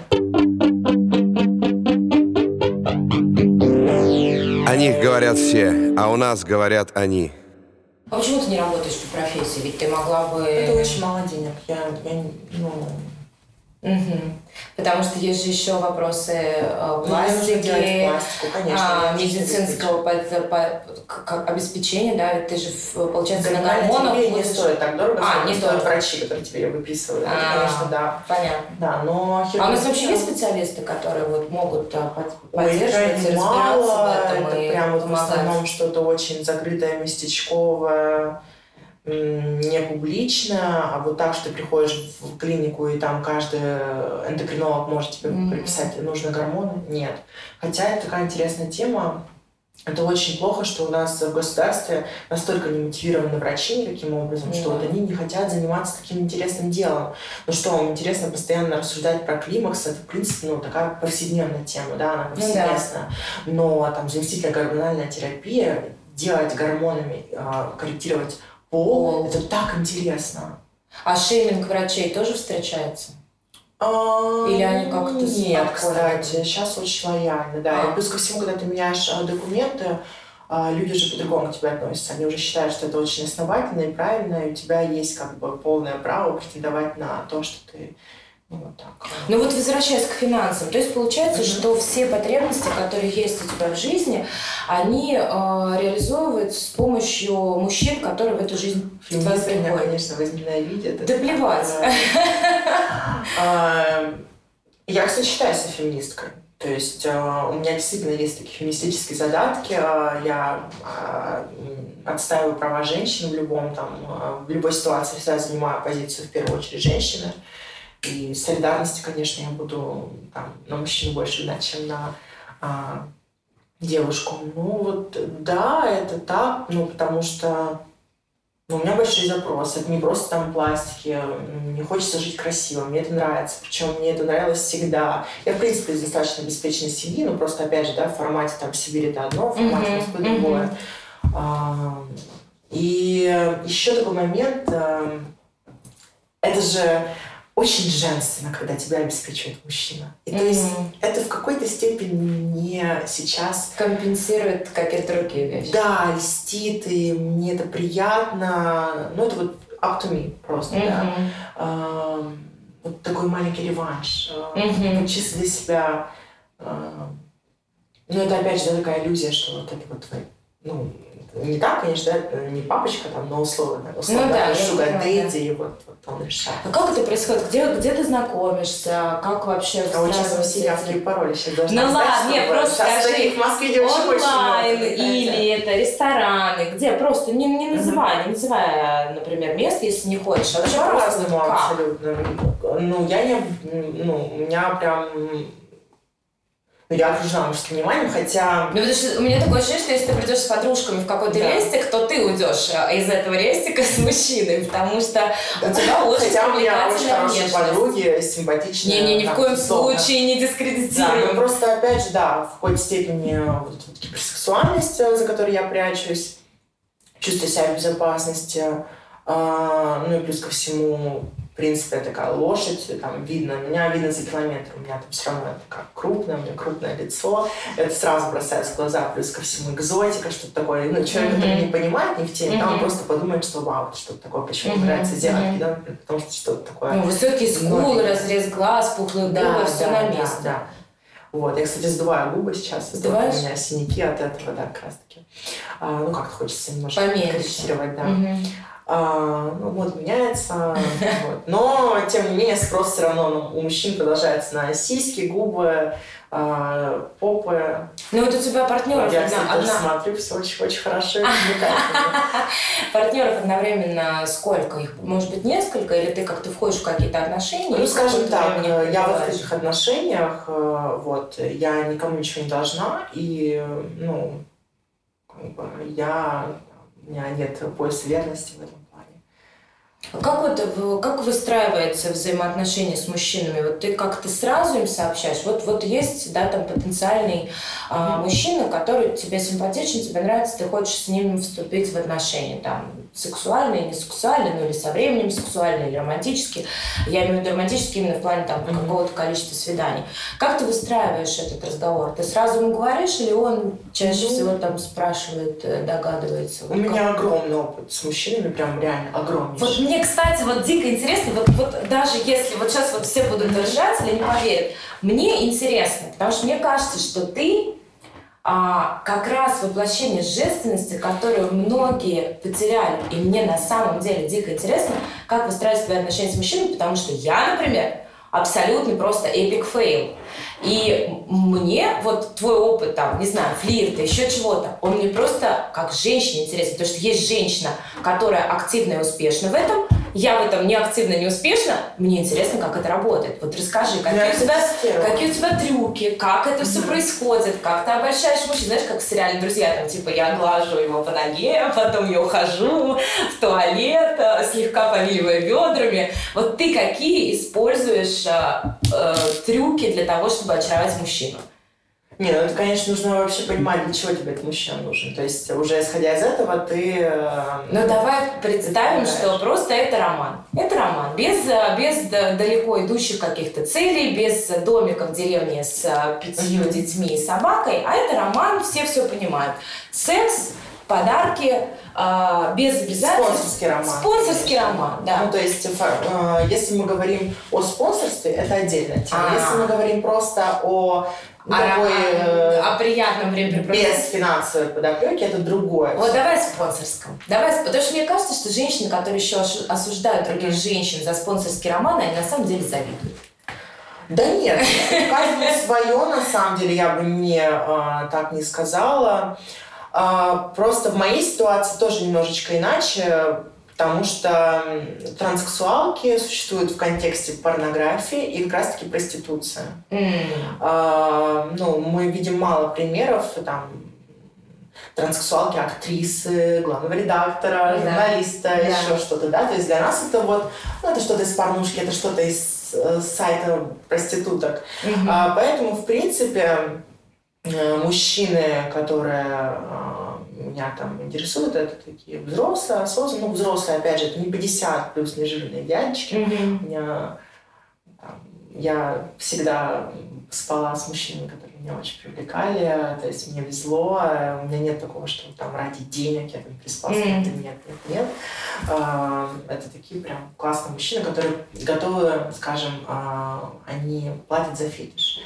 О них говорят все, а у нас говорят они. А почему ты не работаешь по профессии? Ведь ты могла бы... Это очень мало денег. Я, я ну, Угу. Потому что есть же еще вопросы э, пластики, пластику, конечно, а, медицинского под, под, как, обеспечения, да, ты же, получается, да, на гормонах... Тебе не стоит так дорого, а, не стоит врачи, которые тебе ее выписывают. А, это, конечно, да. Понятно. Да, но а у нас вообще есть специалисты, которые вот могут а, поддерживать Ой, и разбираться мало, в этом это и прям вот в основном что-то очень закрытое, местечковое не публично, а вот так, что ты приходишь в клинику, и там каждый эндокринолог может тебе mm-hmm. приписать нужные гормоны. Нет. Хотя это такая интересная тема. Это очень плохо, что у нас в государстве настолько не мотивированы врачи никаким образом, mm-hmm. что вот они не хотят заниматься таким интересным делом. Ну что, им интересно постоянно рассуждать про климакс, это, в принципе, ну, такая повседневная тема, да, она повсеместная. Mm-hmm. Но там заместительная гормональная терапия, делать гормонами, а, корректировать пол. Это так интересно. А шейминг врачей тоже встречается? А, Или они как-то Нет, кстати, сейчас очень лояльно, да. А. И плюс ко всему, когда ты меняешь а, документы, а, люди же по-другому к тебе относятся. Они уже считают, что это очень основательно и правильно, и у тебя есть как бы полное право претендовать на то, что ты Вот так. Ну вот возвращаясь к финансам, то есть получается, mm-hmm. что все потребности, которые есть у тебя в жизни, они э, реализовываются с помощью мужчин, которые в эту жизнь Феминистки меня, конечно, возненавидят. Да плевать. А, я, кстати, считаю себя феминисткой. То есть э, у меня действительно есть такие феминистические задатки. Э, я э, отстаиваю права женщин в любом там, в любой ситуации всегда занимаю позицию в первую очередь женщины. И солидарности, конечно, я буду там, на мужчину больше дать, чем на а, девушку. Ну вот да, это так, ну потому что ну, у меня большие запросы. Это не просто там пластики. Мне хочется жить красиво. Мне это нравится. Причем мне это нравилось всегда. Я, в принципе, из достаточно обеспеченной семьи, но просто, опять же, да, в формате там Сибирь это одно, в формате Москвы mm-hmm. другое. А, и еще такой момент. А, это же очень женственно, когда тебя обеспечивает мужчина. И mm-hmm. то есть это в какой-то степени не сейчас... Компенсирует какие-то другие вещи. Да, льстит, и мне это приятно. Ну, это вот up to me просто, mm-hmm. да. А, вот такой маленький реванш. Mm-hmm. чисто для себя. А, ну, это опять же такая иллюзия, что вот это вот ну, не так, конечно, не папочка там, но условно, условно ну, да, шугар дэдди, и вот, вот он решает. А как это происходит? Где, где ты знакомишься? Как вообще А очень все явки и пароли сейчас должна Ну ладно, нет, просто сейчас скажи, в Москве девушек онлайн или это рестораны, где? Просто не, не называй, не называй, например, место, если не хочешь. Вообще по-разному абсолютно. Ну, я не, ну, у меня прям я окружена мужским вниманием, хотя... Ну, потому что у меня такое ощущение, что если ты придешь с подружками в какой-то да. рестик, то ты уйдешь э, из этого рестика с мужчиной, потому что у тебя очень Хотя у меня очень хорошие подруги, симпатичные. Не-не, ни в коем случае не дискредитируем. Да, ну просто, опять же, да, в какой-то степени вот, вот, гиперсексуальность, э, за которой я прячусь, чувствую себя в безопасности, ну и плюс ко всему принципе, такая лошадь, там видно, меня видно за километр, у меня там все равно такая крупное, у меня крупное лицо, это сразу бросается в глаза, плюс ко всему экзотика, что-то такое, ну, человек, mm-hmm. который не понимает, не в теме, mm-hmm. он просто подумает, что вау, что-то такое, почему mm-hmm. нравится девушке, да, потому что что-то такое. Ну, высокий скул, разрез глаз, пухлые губы, да, все да, на месте. Да, да. Вот, я, кстати, сдуваю губы сейчас. Сдуваешь? У меня синяки от этого, да, как раз таки. А, ну, как-то хочется немножко Поменьше. корректировать, да. Угу. А, ну, вот меняется. вот. Но, тем не менее, спрос все равно ну, у мужчин продолжается на сиськи, губы, а, попы. Ну, вот у тебя партнеров Я, кстати, одна... смотрю, все очень-очень хорошо. Партнеров одновременно сколько их? Может быть, несколько? Или ты как-то входишь в какие-то отношения? Ну, скажем так, я в открытых отношениях, э, вот, я никому ничего не должна, и, ну, я у меня нет пояса верности в этом как, вот, как выстраивается взаимоотношения с мужчинами? Вот ты как-то сразу им сообщаешь? Вот, вот есть, да, там потенциальный а, мужчина, который тебе симпатичен, тебе нравится, ты хочешь с ним вступить в отношения, там, сексуальные, не сексуальные, ну или со временем сексуальные, или романтические. Я имею в виду романтические именно в плане там mm-hmm. какого-то количества свиданий. Как ты выстраиваешь этот разговор? Ты сразу ему говоришь, или он чаще mm-hmm. всего там спрашивает, э, догадывается? У вот меня как? огромный опыт с мужчинами, прям реально огромный. Вот мне, кстати, вот дико интересно, вот, вот даже если вот сейчас вот все будут держать или не поверят, мне интересно, потому что мне кажется, что ты а, как раз воплощение женственности, которую многие потеряли. И мне на самом деле дико интересно, как выстраивать свои отношения с мужчиной, потому что я, например, абсолютно просто epic fail. И мне вот твой опыт, там, не знаю, флирта, еще чего-то, он мне просто как женщине интересен, потому что есть женщина, которая активна и успешна в этом, я в этом не активно, не успешно, мне интересно, как это работает. Вот расскажи, какие, у тебя, какие у тебя трюки, как это все происходит, как ты обольщаешь мужчин, знаешь, как в сериале «Друзья», там, типа, я глажу его по ноге, потом я ухожу в туалет, э, слегка повиливая бедрами. Вот ты какие используешь э, э, трюки для того, чтобы очаровать мужчину? Не, ну это, конечно, нужно вообще понимать, для чего тебе этот мужчина нужен. То есть, уже исходя из этого, ты... Э, ну, давай представим, что просто это роман. Это роман. Без, э, без далеко идущих каких-то целей, без домика в деревне с э, пятью детьми и собакой. А это роман, все все понимают. Секс, подарки без обязательств. Спонсорский роман. Спонсорский конечно. роман, да. Ну, то есть, если мы говорим о спонсорстве, это отдельная тема. А. Если мы говорим просто о А, такой, э, о, о приятном времяпрепровождении. без финансовой подоплеки, это другое. Вот давай о спонсорском. Давай, потому что мне кажется, что женщины, которые еще осуждают других женщин за спонсорские романы, они на самом деле завидуют. Да нет, каждому свое, на самом деле, я бы не э, так не сказала. А, просто в моей ситуации тоже немножечко иначе, потому что транссексуалки существуют в контексте порнографии и как раз-таки проституция. А, ну, мы видим мало примеров, там, транссексуалки, актрисы, главного редактора, Да. журналиста, Да. еще что-то, да, то есть для нас это вот, ну, это что-то из порнушки, это что-то из э, сайта проституток. Мгм. А, поэтому, в принципе, э, мужчины, которые а, меня там интересуют, это такие взрослые, осознанные, ну, взрослые, опять же, это не 50 плюс нежирные дядечки, Мгм. у меня там, я всегда спала с мужчинами, которые меня очень привлекали, то есть мне везло, у меня нет такого, что там ради денег я там с Мгм. кем-то, нет, нет, нет. А, Это такие прям классные мужчины, которые готовы, скажем, а, они платят за фетиш.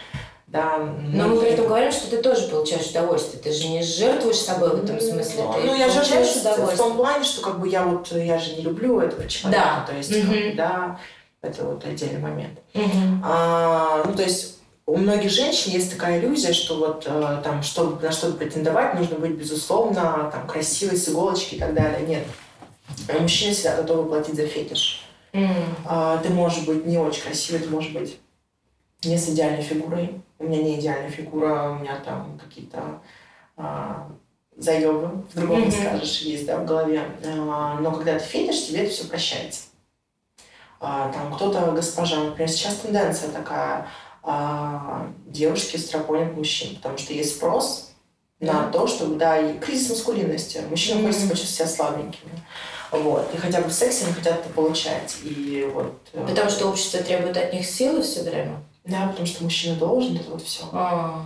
Да, Но мы при многие- этом говорим, что ты тоже получаешь удовольствие. Ты же не жертвуешь собой в этом смысле. Ну, ты ну, я жертвую в удовольствие. том плане, что как бы я вот, я же не люблю этого человека, Да. то есть, Мгм. да, это вот отдельный момент. Мгм. А, ну, то есть у многих женщин есть такая иллюзия, что вот э, там, чтобы на что-то претендовать, нужно быть, безусловно, там, красивой, с иголочки и так далее. Нет. Мужчины всегда готовы платить за фетиш. М. А, ты можешь быть не очень красивой, ты можешь быть не с идеальной фигурой. У меня не идеальная фигура, у меня там какие-то а, заебы, в другом не Мгм. скажешь, есть, да, в голове. А, но когда ты фетиш, тебе это все прощается. А, там кто-то госпожа, например, сейчас тенденция такая, а, девушки стропонят мужчин, потому что есть спрос на Да. то, чтобы, да, и кризис маскулинности. Мужчины Мгм. хочется почувствовать себя слабенькими. Вот. И хотя бы в сексе они хотят это получать. И вот... э, Потому что общество требует от них силы все время. Да, потому что мужчина должен, это вот все. А.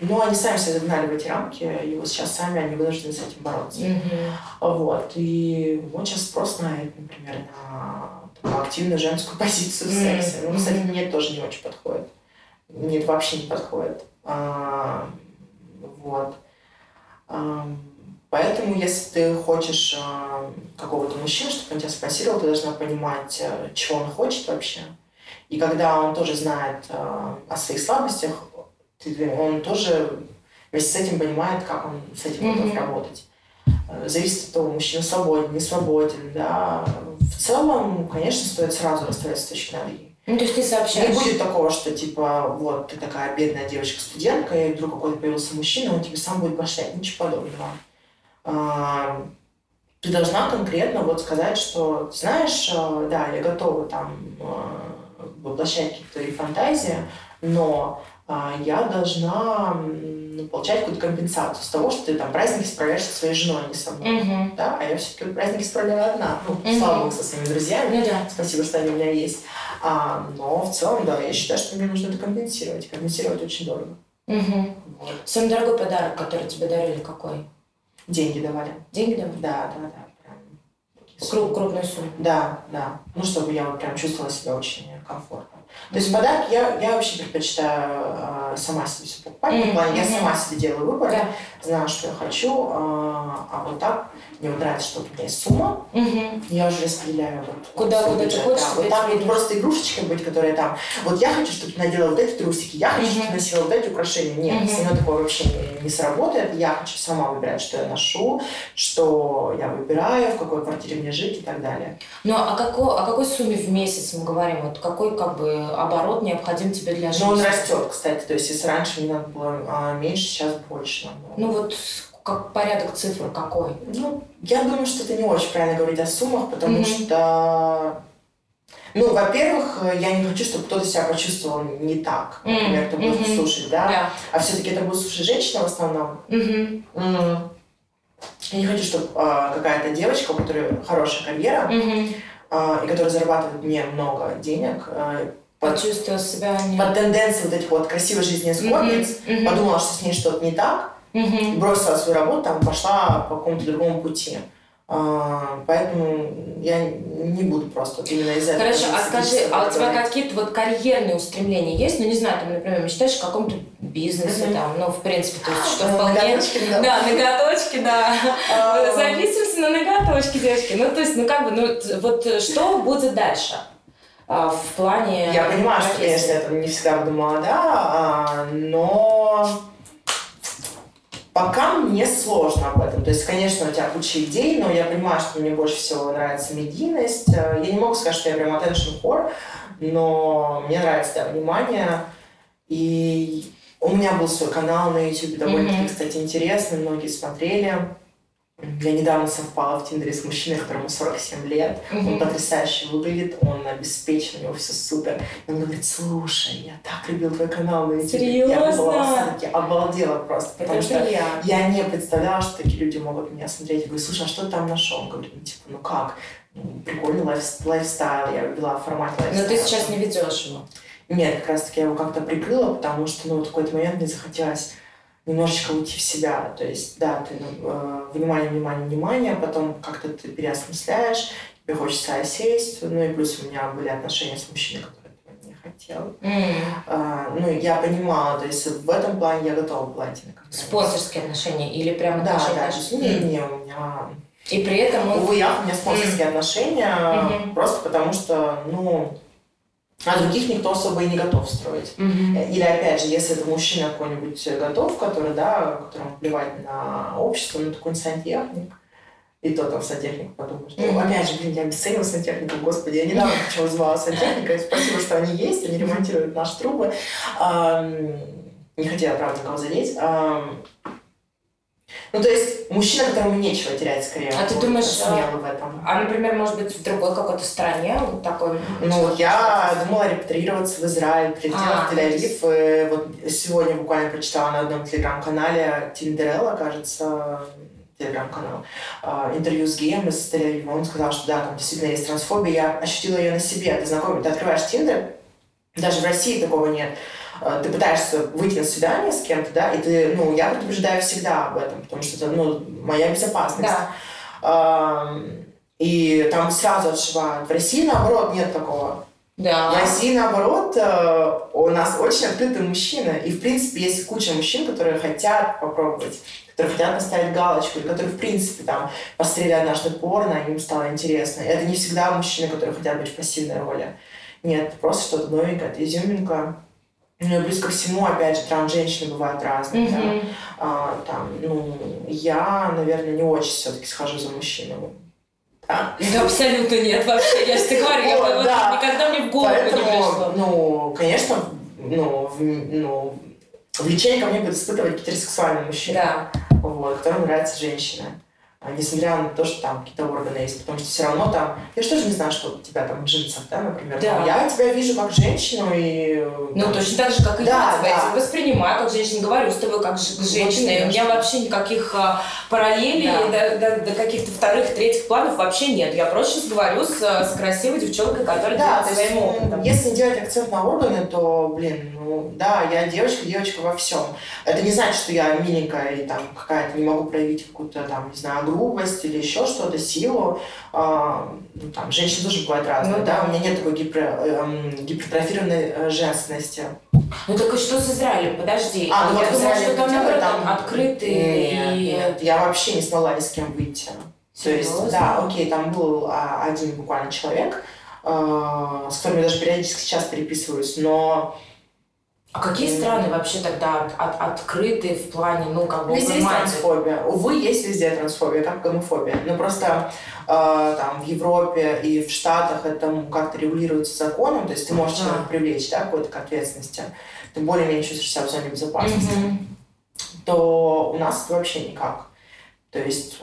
Но они сами себя загнали в эти рамки, и вот сейчас сами они вынуждены с этим бороться. Мгм. Вот. И вот сейчас спрос на например, на такую активную женскую позицию в сексе. Ну, кстати, мне тоже не очень подходит. Мне это вообще не подходит. А, вот. Ам, Поэтому, если ты хочешь а, какого-то мужчину, чтобы он тебя спонсировал, ты должна понимать, а, чего он хочет вообще. И когда он тоже знает а, о своих слабостях, он тоже вместе с этим понимает, как он с этим готов Мгм. работать. Э, Зависит от того, мужчина свободен, не свободен, да. В целом, конечно, стоит сразу расставить с точки над «и». Ну, то есть ты Не сообщаешь. будет такого, что типа вот ты такая бедная девочка-студентка, и вдруг какой-то появился мужчина, он тебе сам будет башлять. Ничего подобного. А, Ты должна конкретно вот сказать, что знаешь, э, да, я готова там э, воплощать какие-то твои фантазии, но а, я должна ну, получать какую-то компенсацию с того, что ты там праздники справляешь со своей женой, а не со мной. Мгм. Да, а я все-таки праздники справляю одна. Ну, Мгм. слава богу, со своими друзьями. Да. Спасибо, что они у меня есть. А, но в целом, да, я считаю, что мне нужно это компенсировать. Компенсировать очень дорого. Мгм. Вот. Самый дорогой подарок, который тебе дарили, какой? Деньги давали. Деньги давали? Да, да, да. Прям крупную сумму. Да, да. Ну, чтобы я вот прям чувствовала себя очень комфортно. То есть подарки я, я вообще предпочитаю э, сама себе все покупать. В плане, я сама себе делаю выбор, Да. знаю, что я хочу. э, а вот так мне вот нравится, что у меня есть сумма, Мгм. Я уже распределяю вот Куда- куда ты бюджет, хочешь, да. Вот вот тебе просто игрушечкой быть, которая там, вот я хочу, чтобы ты надела вот эти трусики, я хочу, чтобы Мгм. ты носила вот эти украшения. Нет, Мгм. со мной такое вообще не, не сработает. Я хочу сама выбирать, что я ношу, что я выбираю, в какой квартире мне жить и так далее. Ну, а какой, о какой сумме в месяц мы говорим? Вот какой как бы оборот необходим тебе для жизни? Но он растет, кстати. То есть, если раньше мне надо было а, меньше, сейчас больше. Ну вот как порядок цифр какой? Ну, я думаю, что это не очень правильно говорить о суммах, потому Мгм. что, ну, во-первых, я не хочу, чтобы кто-то себя почувствовал не так, например, кто будет Мгм. слушать, да? Да. А все-таки это будет слушать женщина в основном. Мгм. М. Я не хочу, чтобы а, какая-то девочка, у которой хорошая карьера, Мгм. а, и которая зарабатывает немного денег, а, под, Почувствовала себя не... под тенденцией вот этих вот красивой жизни эскортниц, Мгм. Мгм. подумала, что с ней что-то не так, Мгм. Бросила свою работу, там, пошла по какому-то другому пути. А, Поэтому я не буду просто именно из-за этого. Хорошо, а скажи, а у тебя какие-то вот карьерные устремления есть? Ну, не знаю, там, например, мечтаешь о каком-то бизнесе, Мгм. там, ну, в принципе, то есть, что Э, вполне... ноготочки, да. Да, ноготочки, да. А, Записываемся на ноготочки, девочки. Ну, то есть, ну, как бы, ну, вот что будет дальше а, в плане Я понимаю, что, конечно, я там не всегда буду молода, а, но пока мне сложно об этом. То есть, конечно, у тебя куча идей, но я понимаю, что мне больше всего нравится медийность. Э, Я не могу сказать, что я прям attention whore, но мне нравится да, внимание. И у меня был свой канал на YouTube, довольно-таки, Мгм. кстати, интересный, многие смотрели. Я недавно совпала в Тиндере с мужчиной, которому 47 лет. Он Мгм. потрясающе выглядит, он обеспечен, у него все супер. И он говорит, слушай, я так любил твой канал на YouTube. Я была в восторге, обалдела просто, потому Это что приятно. я не представляла, что такие люди могут меня смотреть. Я говорю, слушай, а что ты там нашел? Он говорит, ну типа, ну как? Ну, прикольный life- lifestyle, я вела формат Но lifestyle а. ты сейчас не ведешь его. Нет, как раз таки я его как-то прикрыла, потому что ну, в какой-то момент мне захотелось немножечко уйти в себя. То есть, да, ты э, внимание, внимание, внимание, потом как-то ты переосмысляешь, тебе хочется осесть. Ну и плюс у меня были отношения с мужчиной, который этого не хотел. М. А, ну, я понимала, то есть в этом плане я готова компромисс. Спонсорские отношения или прям Да, отношения? да, есть, не, не, у меня... И при этом он... Увы, я, у меня спонсорские отношения, Мгм. просто потому что, ну, а других никто особо и не готов строить. Мгм. Или, опять же, если это мужчина какой-нибудь готов, который, да, которому плевать на общество, ну, такой сантехник, и то там сантехник подумаешь. Ну, Мгм. опять же, блин, я обесценила сантехников, господи, я недавно почему звала сантехника, и спасибо, что они есть, они ремонтируют наши трубы. Ам, Не хотела, правда, никого задеть. Ам, Ну, то есть, мужчина, которому нечего терять, скорее. А ты думаешь, смелый в этом. А, например, может быть, в другой какой-то стране вот такой... Ну, я думала репатрироваться в Израиль, прилетела А, в Тель-Авив. И вот сегодня буквально прочитала на одном телеграм-канале Тиндерелла, кажется, телеграм-канал, а, интервью с геем из Тель-Авива. Он сказал, что да, там действительно есть трансфобия. Я ощутила ее на себе. Ты знакомый, ты открываешь Тиндер, даже в России такого нет. А, Ты пытаешься выйти на свидание с кем-то, да, и ты, ну, я предупреждаю всегда об этом, потому что это, ну, моя безопасность. Да. И там сразу отшивают. В России, наоборот, нет такого. В Да. России, наоборот, э, у нас очень открытый мужчина. И, в принципе, есть куча мужчин, которые хотят попробовать, которые хотят поставить галочку, и которые, в принципе, там, посмотрели однажды порно, и им стало интересно. И это не всегда мужчины, которые хотят быть в пассивной роли. Нет, просто что-то новенькое, это изюминка. Ну и плюс ко всему, опять же, транс-женщины бывают разные. да. Мгм. А, там, ну, я, наверное, не очень все-таки схожу за мужчинами. Да. Да абсолютно нет вообще. Я же говорю, я Вот, да. никогда мне в голову не Поэтому, пришло. ну, конечно, ну, в- ну, влечение ко мне будет испытывать гетеросексуальный мужчина, Да. вот, которому нравится женщина. А Несмотря на то, что там какие-то органы есть, потому что все равно там... Я же тоже не знаю, что у тебя там в джинсах, да, например. Да. Но Я тебя вижу как женщину и... Ну, точно так же, как и Да, я тебя да. воспринимаю как женщина, говорю с тобой как ж- женщина, и у меня что- вообще никаких а, параллелей Да. до, до- до каких-то вторых, третьих планов вообще нет. Я просто сейчас говорю с, с красивой девчонкой, которая Да, делает своим опытом. если не делать акцент на органы, то, блин, да, я девочка, девочка во всем. Это не значит, что я миленькая и там какая-то не могу проявить какую-то там, не знаю, грубость или еще что-то, силу. А, ну, там, женщины тоже бывают разные, Ну да. да. у меня нет такой гипер, эм, гипертрофированной э, женственности. Ну так и что с Израилем? Подожди. А, ну я вот думала, что там наоборот там- открытые Нет, и... нет, я вообще не смогла ни с кем выйти. То есть, да, окей, там был а, один буквально человек, а, с которым я даже периодически сейчас переписываюсь, но А какие страны вообще тогда от- от- открыты в плане, ну, как бы, Везде есть трансфобия. Увы, есть везде трансфобия, как гомофобия. Но просто э, там в Европе и в Штатах это как-то регулируется законом, то есть ты можешь человека привлечь да, какой-то к ответственности, ты более-менее чувствуешь себя в зоне безопасности, Мгм. то у нас это вообще никак. То есть,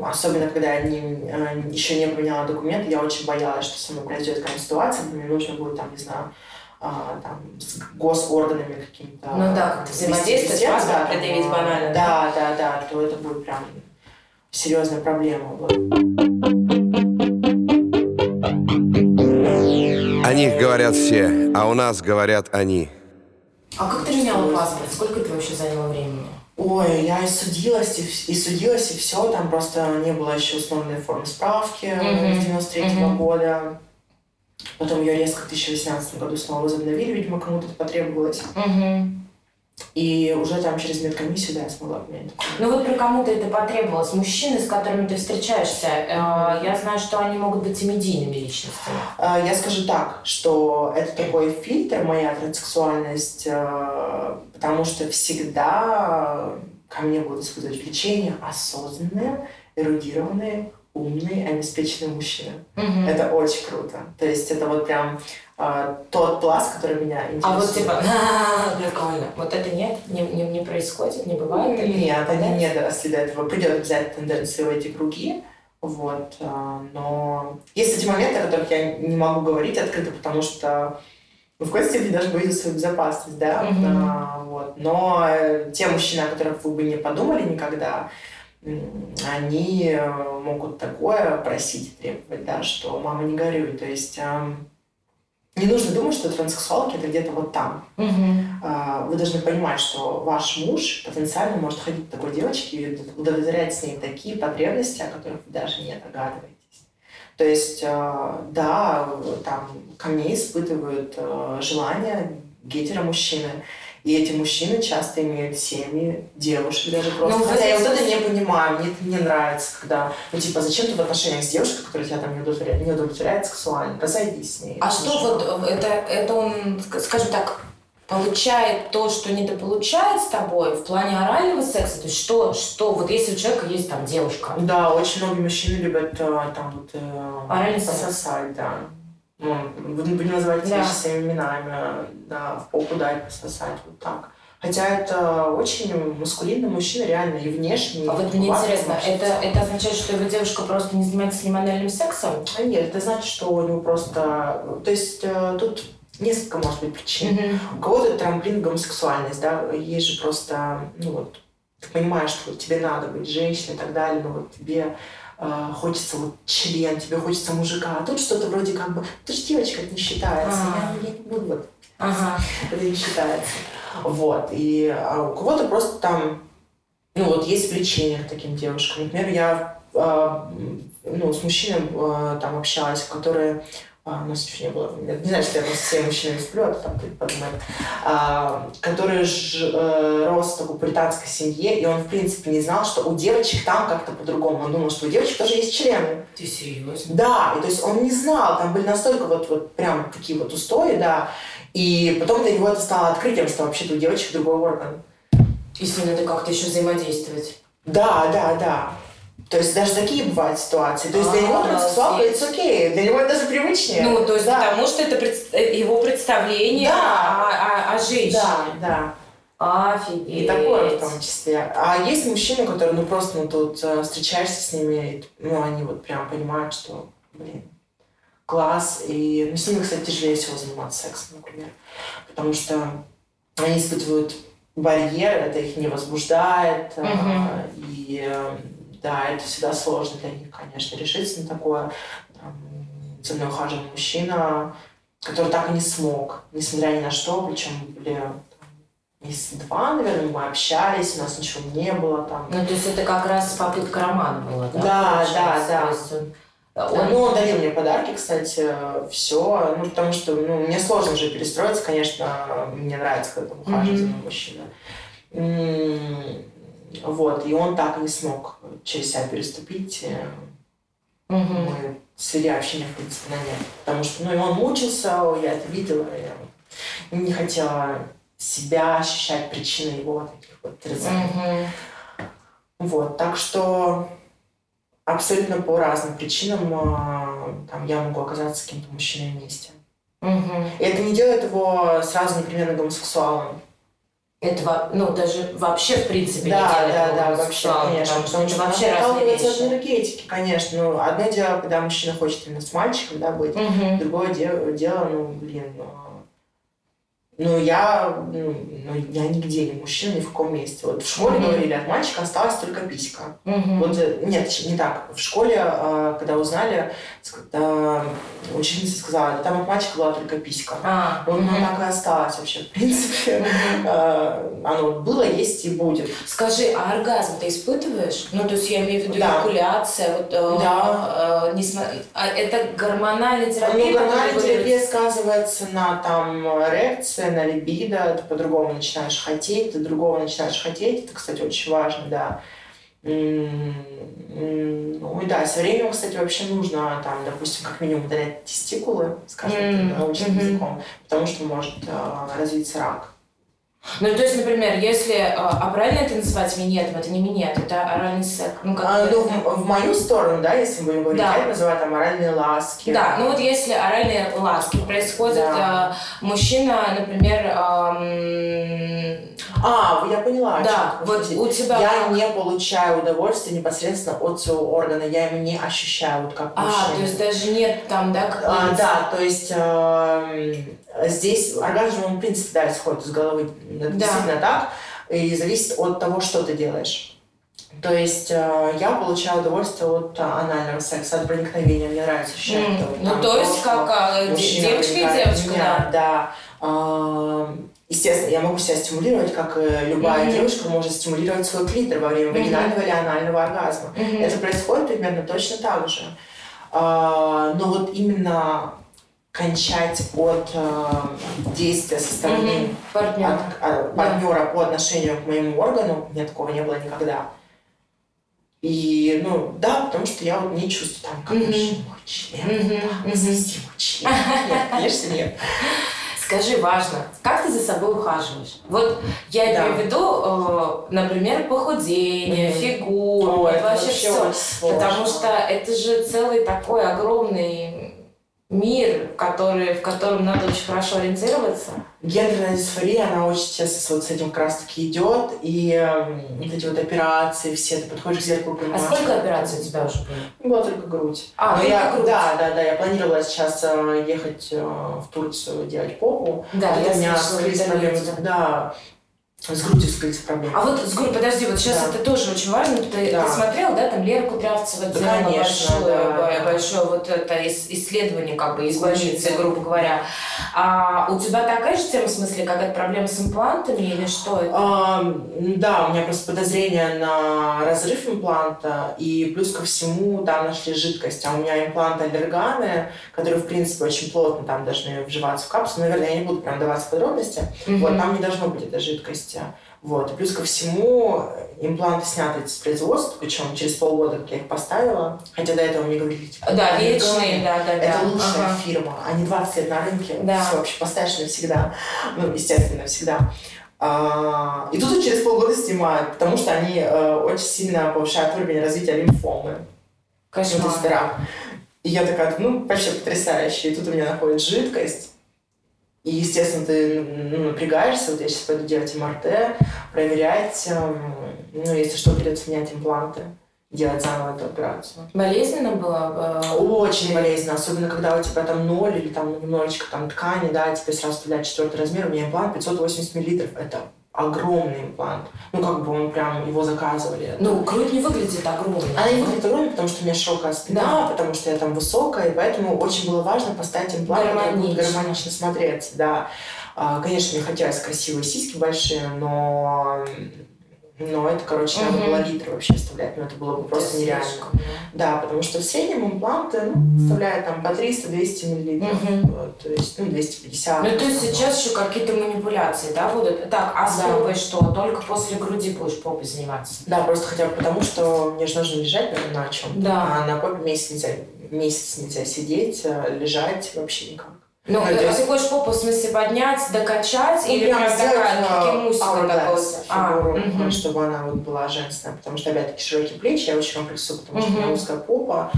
особенно когда я не- э, еще не поменяла документы, я очень боялась, что со мной произойдет какая-то ситуация, мне нужно будет, там, не знаю, а, там, с госорганами какими-то. Ну да, как-то взаимодействовать, да, предъявить банально, Да, да, да, то это будет прям серьезная проблема. Вот. О них говорят все, а у нас говорят они. А как ты меняла паспорт? Сколько это вообще заняло времени? Ой, я и судилась, и, и судилась, и все. Там просто не было еще условной формы справки Мгм. с 93 Мгм. года. Потом ее резко в 2018 году снова возобновили, видимо, кому-то это потребовалось. Мгм. И уже там через медкомиссию, да, я смогла поменять. Ну вот про кому-то это потребовалось. Мужчины, с которыми ты встречаешься, э, я знаю, что они могут быть и медийными личностями. А, Я скажу так, что это такой фильтр, моя транссексуальность, э, потому что всегда ко мне будут испытывать влечение осознанные, эрудированные, умные, обеспеченные мужчины. Мгм. Это очень круто. То есть это вот прям э, тот пласт, который меня интересует. А вот типа, «А, прикольно. Вот это нет, не, не, не происходит, не бывает. не Нет, они не доросли до этого. Придет обязательно тенденции в эти круги. Вот, а, но есть эти моменты, о которых я не могу говорить открыто, потому что ну, в какой-то степени даже боюсь за свою безопасность, да, Мгм. А, вот. Но э, те мужчины, о которых вы бы не подумали никогда, они э, могут такое просить требовать, да, что мама не горюй. То есть ам, не нужно думать, что транссексуалки это где-то вот там. А, вы должны понимать, что ваш муж потенциально может ходить к такой девочке и удовлетворять с ней такие потребности, о которых вы даже не догадываетесь. То есть, да, там ко мне испытывают желание гетеромужчины, и эти мужчины часто имеют семьи, девушек даже просто. Ну, Хотя я вот это не понимаю, мне это не нравится, когда, ну, типа, зачем ты в отношениях с девушкой, которая тебя там не удовлетворяет, не удовлетворяет сексуально, разойдись с ней. А что Ну, вот э, это, это он, ск- скажем так, получает то, что недополучает с тобой в плане орального секса? То есть что, что вот если у человека есть там девушка, Да, очень многие мужчины любят э, там вот э, Оральный секс. пососать, да. Ну, будем, называть Да. вещи своими именами, да, в попу дать пососать, вот так. Хотя это очень маскулинный мужчина, реально, и внешне. а вот мне интересно, это, это означает, что его девушка просто не занимается с ним анальным сексом? А Нет, это значит, что у него просто... То есть э, тут несколько, может быть, причин. Мгм. У кого-то трамплин гомосексуальность, да, есть же просто, ну вот, ты понимаешь, что тебе надо быть женщиной и так далее, но вот тебе э, хочется вот член, тебе хочется мужика, а тут что-то вроде как бы, ты же девочка, это не считается, А. я, я не буду вот, Ага. это не считается. Вот, и а у кого-то просто там, ну вот есть влечение к таким девушкам. Например, я э, ну, с мужчиной э, там общалась, которые а, у нас еще не было, не знаю, что я там со всеми мужчинами сплю, а там подумает, а, который ж, э, рос в такой британской семье, и он, в принципе, не знал, что у девочек там как-то по-другому. Он думал, что у девочек тоже есть члены. Ты серьезно? Да, и то есть он не знал, там были настолько вот, вот прям такие вот устои, да, и потом для него это стало открытием, что вообще-то у девочек другой орган. И с ним надо как-то еще взаимодействовать. Да, да, да. То есть даже такие бывают ситуации. То есть для него А, транссексуалка это окей, для него это даже привычнее. Ну, то есть да. потому что это пред- э, его представление Да. о, о- о женщине. Да, да. Офигеть. И такое в том числе. А есть мужчины, которые, ну, просто, ну, тут э, встречаешься с ними, и, ну, они вот прям понимают, что, блин, класс. И, ну, с ними, кстати, тяжелее всего заниматься сексом, например. Потому что они испытывают барьер, это их не возбуждает. Мгм. И, э, да, это всегда сложно для них, конечно, решиться на такое. Там, за мной ухаживал мужчина, который так и не смог, несмотря ни на что, причем были месяца два, наверное, мы общались, у нас ничего не было там. Ну, то есть это как раз попытка романа была, да? Да, получается? да, да. Есть он- Он, ну, он дарил мне подарки, кстати, все. Ну, потому что, ну, мне сложно уже перестроиться, конечно, мне нравится, когда там ухаживает за мной мужчина. Вот, и он так не смог через себя переступить. э, Мгм. Мы свели общение, в принципе, на нет. Потому что, ну, и он мучился, я это видела, я не хотела себя ощущать причиной его таких вот терзаний. Мгм. Вот, так что абсолютно по разным причинам а, там, я могу оказаться с каким-то мужчиной вместе. Мгм. И это не делает его сразу непременно гомосексуалом. Это, ну, даже вообще, в принципе, да, не делает да, да, вообще, конечно. потому что Потому что вообще разные отталкивается от вещи. энергетики, конечно. Ну, одно дело, когда мужчина хочет именно с мальчиком да, быть, Мгм. другое дело, дело ну, блин, Ну, я, ну, ну, я нигде не мужчина, ни в каком месте. Вот в школе Мгм. говорили, от мальчика осталась только писька. Мгм. Вот, э, нет, не так. В школе, э, когда узнали, когда учительница сказала, «Да там от мальчика была только писька. А, Вот оно так и осталось вообще, в принципе. Э, Оно было, есть и будет. Скажи, а оргазм ты испытываешь? Ну, то есть я имею в виду Да. эякуляция, вот, э, Да. э, несма- а это гормональная терапия? Ну, гормональная терапия сказывается на там эрекции, на либидо, ты по-другому начинаешь хотеть, ты другого начинаешь хотеть, это, кстати, очень важно, да. Ну и да, со временем, кстати, вообще нужно там, допустим, как минимум удалять тестикулы, скажем так, научным мгм. языком, потому что может э, развиться рак. Ну, то есть, например, если... э, А правильно это называть минетом? Это не минет, это оральный секс. Ну, как А, ну, в, в мою сторону, да, если мы будем говорить, Да. я это называю там оральные ласки. Да, ну вот если оральные ласки происходят, Да. э, мужчина, например, эм, А, я поняла. да, вот у тебя... Я как? не получаю удовольствия непосредственно от своего органа, я его не ощущаю, вот как А, мужчина. то есть даже нет там, да, А, да, то есть эм, здесь оргазм, он, в принципе, да, исходит из головы. Это Да. действительно так. И зависит от того, что ты делаешь. То есть э, я получаю удовольствие от э, анального секса, от проникновения. Мне нравится ощущать. М, это вот Ну, там то есть то, как а, девочка и девочка, меня. да. Да. А, Естественно, я могу себя стимулировать, как и любая Мгм. девушка может стимулировать свой клитор во время Мгм. вагинального или анального оргазма. Мгм. Это происходит примерно точно так же. А, Но вот именно кончать от э, действия со стороны Мгм. Партнер. от, а, партнера по отношению к моему органу, у меня такого не было никогда. И, ну, да, потому что я вот не чувствую там, как Мгм. мужчина, Мгм. да, член. Нет, конечно, нет. Скажи, важно, как ты за собой ухаживаешь? Вот я Да. имею в виду, э, например, похудение, Мгм. фигуру, О, это вообще все. Потому что это же целый такой огромный мир, который, в котором надо очень хорошо ориентироваться. Гендерная дисфория, она очень часто вот с этим как раз-таки идет. И эм, вот эти вот операции все, ты подходишь к зеркалу, А понимаешь... сколько что- операций у тебя уже было? Была только грудь. А, Но только я, грудь. Да, да, да. Я планировала сейчас э, ехать э, в Турцию делать попу. Да, я у меня слышала, проблемы. видела. Да, с грудью вскрылись проблемы. А вот с гру- подожди, вот сейчас Да. это тоже очень важно. Ты, Да. ты смотрел, да, там Лера Кудрявцева Да, конечно, большое, да, бо- да. Большое вот это ис- исследование как бы из больницы, грубо говоря. А у тебя такая же тема, в смысле, какая-то проблема с имплантами или что это? А, да, у меня просто подозрение на разрыв импланта, и плюс ко всему там нашли жидкость, а у меня импланты аллерганы, которые, в принципе, очень плотно там должны вживаться в капсулу. Наверное, я не буду прям даваться в подробности. Вот, Мгм. там не должно быть этой жидкости. Вот. И плюс ко всему, импланты сняты с производства, причем через полгода, как я их поставила. Хотя до этого мне говорили, типа, Да, «Аллерганы, вечные, да, да, да. Это лучшая Ага. фирма. Они 20 лет на рынке. Да. Все вообще поставишь навсегда. Ну, естественно, навсегда. А, и тут через полгода снимают, потому что они э, очень сильно повышают уровень развития лимфомы. Кошмар. И я такая, ну, вообще потрясающе. И тут у меня находит жидкость. И, естественно, ты ну, напрягаешься. Вот я сейчас пойду делать МРТ, проверять. эм, ну, если что, придется менять импланты, делать заново эту операцию. Болезненно было? э, Очень болезненно, особенно когда у тебя там ноль или там немножечко там ткани, да, тебе сразу вставляют четвертый размер. У меня имплант 580 миллилитров. Это огромный имплант. Ну, как бы он прям, его заказывали. Ну, грудь не выглядит огромной. Она не выглядит огромной, потому что у меня широкая спина, Да. потому что я там высокая, и поэтому очень было важно поставить имплант, который будет Гармонично. смотреться, да. А, Конечно, мне хотелось красивые сиськи большие, но, но это, короче, надо было литр вообще вставлять, но это было бы просто Это нереально. слишком, да. Да, потому что в среднем импланты ну, составляют там по 300-200 миллилитров, то есть, ну, 250. Ну, то есть сейчас еще какие-то манипуляции, да, будут? Так, а с Да. попой что? Только после груди будешь попой заниматься? Да, просто хотя бы потому, что мне же нужно лежать наверное, на чем Да. а на попе месяц нельзя, месяц нельзя сидеть, а лежать вообще никак. Ну, а ты хочешь попу, в смысле, поднять, докачать? Ну, или прям такая, а, кикимусика такой? А, мгм. чтобы она вот была женственная, потому что, опять-таки, широкие плечи, я очень комплексую, потому что у меня узкая попа,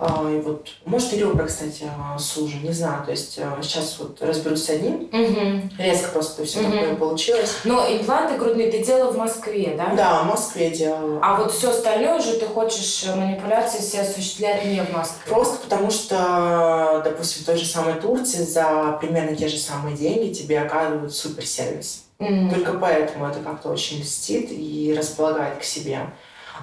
и вот, может, и ребра, кстати, а, сужу, не знаю. То есть а, сейчас вот разберусь с одним. Мгм. Резко просто все Мгм. такое получилось. Но импланты грудные ты делала в Москве, да? Да, в Москве делала. А вот все остальное уже ты хочешь э, манипуляции все осуществлять не в Москве? Просто потому что, допустим, в той же самой Турции за примерно те же самые деньги тебе оказывают суперсервис. М. Только поэтому это как-то очень льстит и располагает к себе.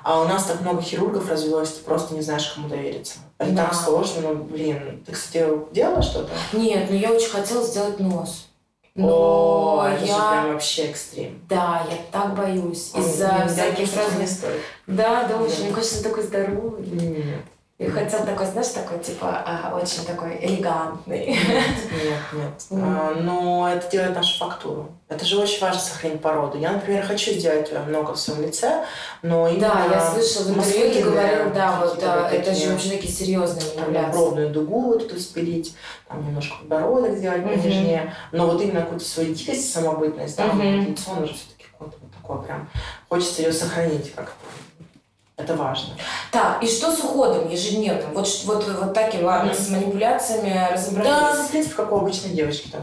А у нас так много хирургов развелось, ты просто не знаешь, кому довериться. Это Да. так сложно, ну, блин. Ты, кстати, делала что-то? Нет, но я очень хотела сделать нос. О, Но это же я... прям вообще экстрим. Да, я так боюсь. Из-за всяких что-то не разных... стоит. Да, да, очень. Мне кажется, он такой здоровый. Нет, И хотел такой, знаешь, такой, типа, а, очень такой элегантный. нет, нет. А, но это делает нашу фактуру. Это же очень важно сохранить породу. Я, например, хочу сделать э, много в своем лице, но именно Да, я слышала, в интервью ты говорил, да, вот да, это же вообще такие серьезные манипуляции. бровную дугу вот эту спилить, там немножко подбородок сделать Мгм. понежнее. Но вот именно какую-то свою дикость, самобытность, да, Мгм. лицо, оно же все-таки вот такое прям. Хочется ее сохранить как-то. Это важно. Так, и что с уходом ежедневным? Вот, вот, вот таким, ладно, с манипуляциями Да, разобрались. в принципе, как у обычной девочки, там,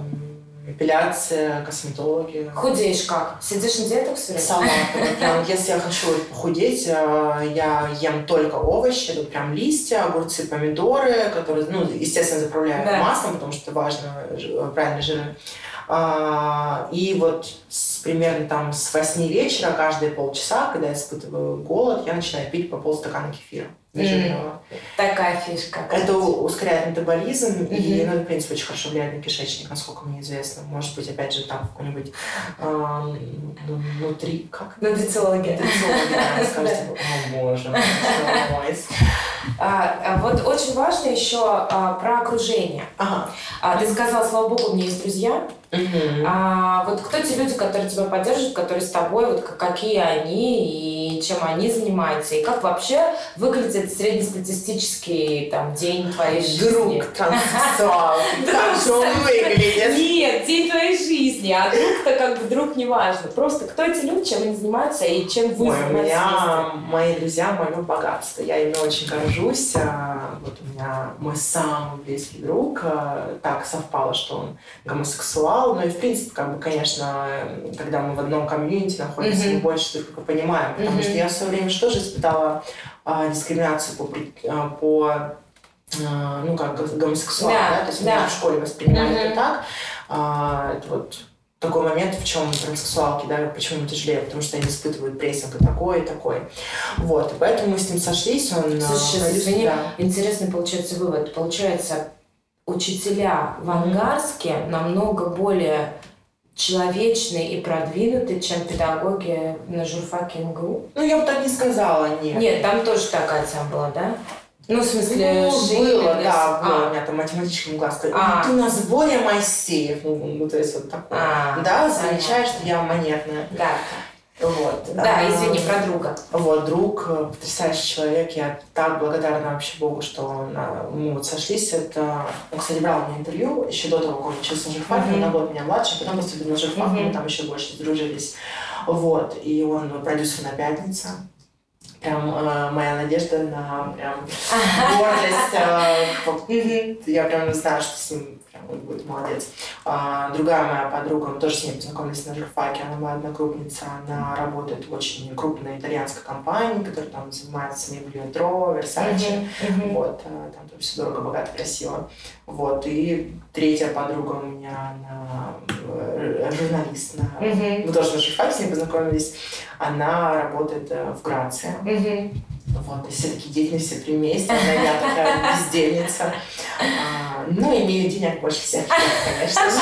эпиляция, косметологи. Худеешь как? Сидишь на диетах все время? Салаты. Прям, если я хочу похудеть, э, я ем только овощи, это прям листья, огурцы, помидоры, которые, ну, естественно, заправляю Да. маслом, потому что важно, ж- правильные жиры. А, И вот с, примерно там с 8 вечера каждые полчаса, когда я испытываю голод, я начинаю пить по полстакана кефира. нежирного. Такая фишка. Это ускоряет метаболизм, и, Мгм. ну, в принципе, очень хорошо влияет на кишечник, насколько мне известно. Может быть, опять же, там какой-нибудь ну, внутри... Как? Нутрициологи. Нутрициологи, да, скажете, о, боже мой. А, а вот очень важно еще а, про окружение. А, ты сказала, слава богу, у меня есть друзья. А вот кто те люди, которые тебя поддерживают, которые с тобой, вот какие они и чем они занимаются, и как вообще выглядит среднестатистический там день твоей жизни? Друг транссексуал. Как он выглядит? Нет, день твоей жизни, а друг-то как бы друг не важно. Просто кто эти люди, чем они занимаются и чем вы Ой, занимаетесь мои друзья, мое богатство. Я ими очень горжусь. А, Вот у меня мой самый близкий друг. а, Так совпало, что он гомосексуал. Ну и в принципе, как бы, конечно, когда мы в одном комьюнити находимся, Мгм. мы больше друг друга понимаем. Потому Мгм. что я в свое время же тоже испытала а, дискриминацию по, а, по а, ну, как гомосексуал, Да, да, то есть да. меня в школе воспринимали Мгм. это так. А, это вот такой момент, в чем транссексуалки, да, почему им тяжелее, потому что они испытывают прессинг и такой, и такой. Вот, и поэтому мы с ним сошлись, он... а, Слушай, сейчас, извини, да. интересный получается вывод. Получается, учителя в Ангарске намного более человечные и продвинутые, чем педагоги на журфаке МГУ. Ну, я бы так не сказала, нет. Нет, там тоже такая тема была, да? Ну, в смысле, Ну, шире, было, да, было. А, У меня там математический класс. сказал, А. Ты у нас более Моисеев. Ну, ну, то есть вот такое. А, да, замечаешь, что я монетная. Да, Вот. да, А, извини, про друга. Вот, друг, э, потрясающий человек. Я так благодарна вообще Богу, что он, а, мы вот сошлись. Это... Он, кстати, брал меня интервью еще до того, как он учился на журфаке. Мгм. Он на год меня младше, потом поступил на журфак, Мгм. мы там еще больше сдружились. Вот. И он продюсер на «Пятница». Прям э, моя надежда на прям гордость. э, я прям знаю, что с ним он будет молодец. А, другая моя подруга, мы тоже с ней познакомились на журфаке, она моя одногруппница, она работает в очень крупной итальянской компании, которая там занимается мебелью Метро, Версаче. Мгм, мгм. Вот, э, там тоже все дорого, богато, красиво. Вот, и третья подруга у меня, она э, журналист, на... Мгм. мы тоже на журфаке с ней познакомились, она работает э, в Грации. Мгм. Вот, и все такие дети, все месяца, а я такая бездельница. А, ну, имею денег больше всех, конечно же.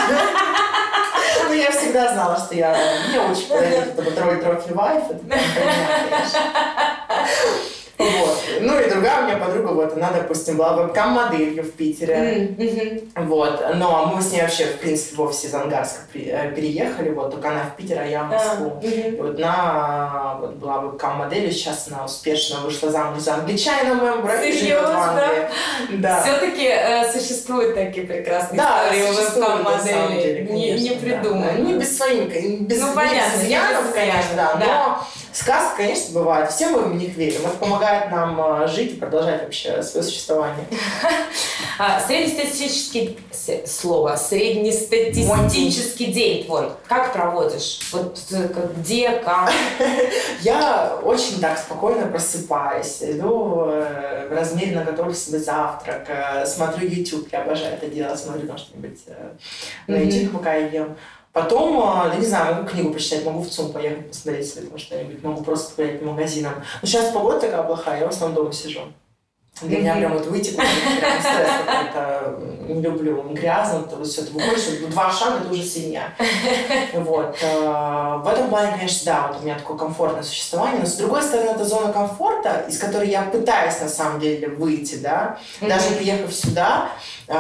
Ну, я всегда знала, что я не очень подойдет это вот роль трофи вайф, это понятно, конечно. Вот. Ну и другая у меня подруга, вот, она, допустим, была вебкам-моделью в Питере. Мгм. Вот. Но мы с ней вообще, в принципе, вовсе из Ангарска э, переехали, вот, только она в Питер, а я в А, Москву. И вот она вот, была вебкам-моделью, сейчас она успешно вышла замуж за англичанина живет в Серьезно? Да. Все-таки существуют такие прекрасные Да, истории вебкам-моделей. Не, не да. придумано. Да, Не без своих, без, Ну, понятно, без не изъянов, конечно, да, да. но сказки, конечно, бывают. Все мы в них верим. Это помогает нам а, жить и продолжать вообще свое существование. А, среднестатистический слово, среднестатистический день твой. Как проводишь? Вот э, где, как? Я очень так спокойно просыпаюсь, иду э, размеренно готовлю себе завтрак, э, смотрю YouTube, я обожаю это делать, смотрю там что-нибудь на YouTube, пока я ем. Потом, да не знаю, могу книгу почитать, могу в ЦУМ поехать посмотреть что-нибудь, могу просто погулять по магазинам. Но сейчас погода такая плохая, я в основном дома сижу. Для меня прям вот выйти, прям стресс какой-то, не люблю, грязно, то все, ты выходишь, два шага, это уже свинья. Вот. Э, в этом плане, конечно, да, вот у меня такое комфортное существование, но с другой стороны, это зона комфорта, из которой я пытаюсь на самом деле выйти, да. Даже приехав сюда, э,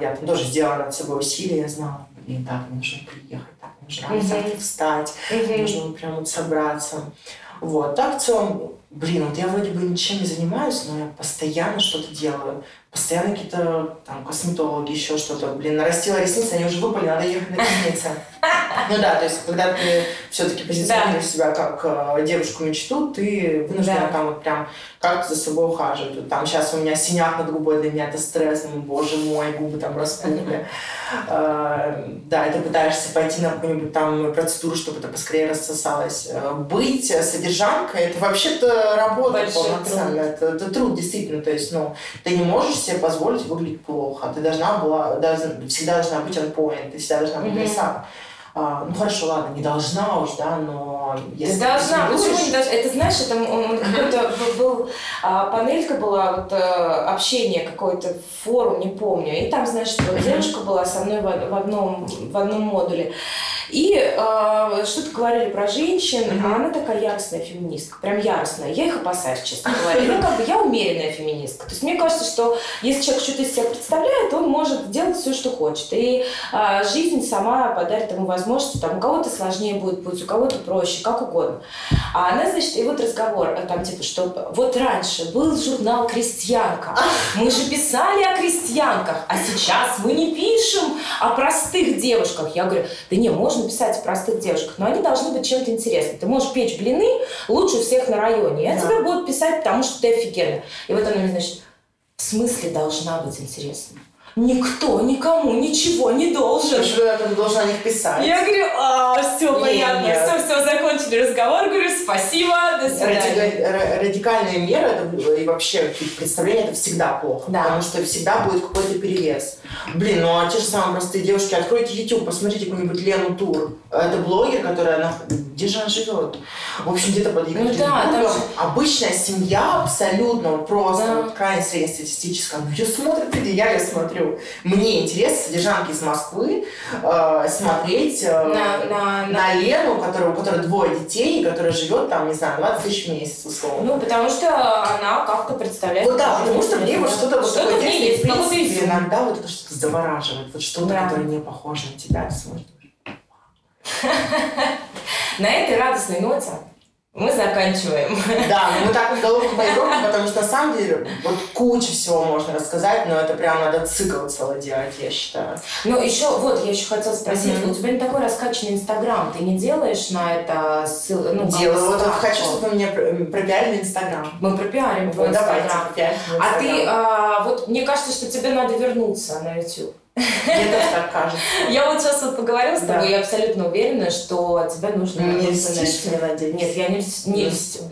я там тоже сделала над собой усилия, я знала, блин, так, нужно приехать, так, нужно mm встать, нужно прям вот собраться. Вот. Так в целом, блин, вот я вроде бы ничем не занимаюсь, но я постоянно что-то делаю. Постоянно какие-то там косметологи, еще что-то. Блин, нарастила ресницы, они уже выпали, надо ехать на ресницы. Ну да, то есть когда ты все-таки позиционируешь себя как э, девушку-мечту, ты вынуждена там вот прям как-то за собой ухаживать. Там сейчас у меня синяк над губой, для меня это стресс, ну, боже мой, губы там распухли. Э, да, ты пытаешься пойти на какую-нибудь там процедуру, чтобы это поскорее рассосалось. Э, быть содержанкой, это вообще-то работа полноценная. Это, это труд, действительно. То есть, ну, ты не можешь себе позволить выглядеть плохо. Ты должна была, всегда должна быть on point, ты всегда должна быть mm-hmm. А, ну хорошо, ладно, не должна уж, да, но если ты должна, ты почему не должна? Это знаешь, это он какой-то был, а, панелька была, вот а, общение какое-то, форум, не помню, и там, знаешь, девушка была со мной в, в одном в одном модуле. И э, что-то говорили про женщин, mm-hmm. а она такая яростная феминистка, прям яростная. Я их опасаюсь, честно говоря. Ну, как бы я умеренная феминистка. То есть мне кажется, что если человек что-то из себя представляет, он может делать все, что хочет. И э, жизнь сама подарит ему возможность, там у кого-то сложнее будет путь, у кого-то проще, как угодно. А она, значит, и вот разговор, э, там типа, что вот раньше был журнал «Крестьянка». Мы же писали о крестьянках, а сейчас мы не пишем о простых девушках. Я говорю, да не, можно писать о простых девушках, но они должны быть чем-то интересным. Ты можешь печь блины лучше всех на районе. Я да. тебе буду писать, потому что ты офигенная. И вот она мне, значит, в смысле должна быть интересна? никто никому ничего не должен. Почему я там должна них писать? Я говорю, а, все понятно, все, все, закончили разговор, говорю, спасибо, до свидания. Радикальные меры это, и вообще представление это всегда плохо, да. потому что всегда будет какой-то перевес. Блин, ну а те же самые простые девушки, откройте YouTube, посмотрите какую-нибудь Лену Тур. Это блогер, которая, она, где же она живет? В общем, где-то под Ну, да, там... Обычная семья абсолютно, просто да. вот, крайне среднестатистическая. Но ее смотрят люди, я ее смотрю мне интересно содержанки из Москвы э, смотреть э, на, на, на Лену, которая, у которой двое детей, которая живет там, не знаю, 20 тысяч в месяц, условно. Ну, потому что она как-то представляет... Вот да, потому что мне вот что-то вот что-то в ней есть, в принципе, иногда вот это что-то завораживает, вот что-то, да. которое не похоже на тебя, смотришь. На этой радостной ноте мы заканчиваем. Да, мы так головку поиграем, потому что на самом деле вот куча всего можно рассказать, но это прям надо цикл целый делать, я считаю. Ну, еще, вот, я еще хотела спросить, mm-hmm. у тебя не такой раскачанный Инстаграм, ты не делаешь на это ссылку? Ну, Делаю, вот, вот хочу, чтобы вы мне пропиарили Инстаграм. Мы пропиарим твой Инстаграм. А ты, а, вот, мне кажется, что тебе надо вернуться на YouTube. Мне тоже так кажется. Я вот сейчас вот поговорила с тобой, я абсолютно уверена, что тебе нужно... Не льстишь мне, надеюсь. Нет, я не, не льстю.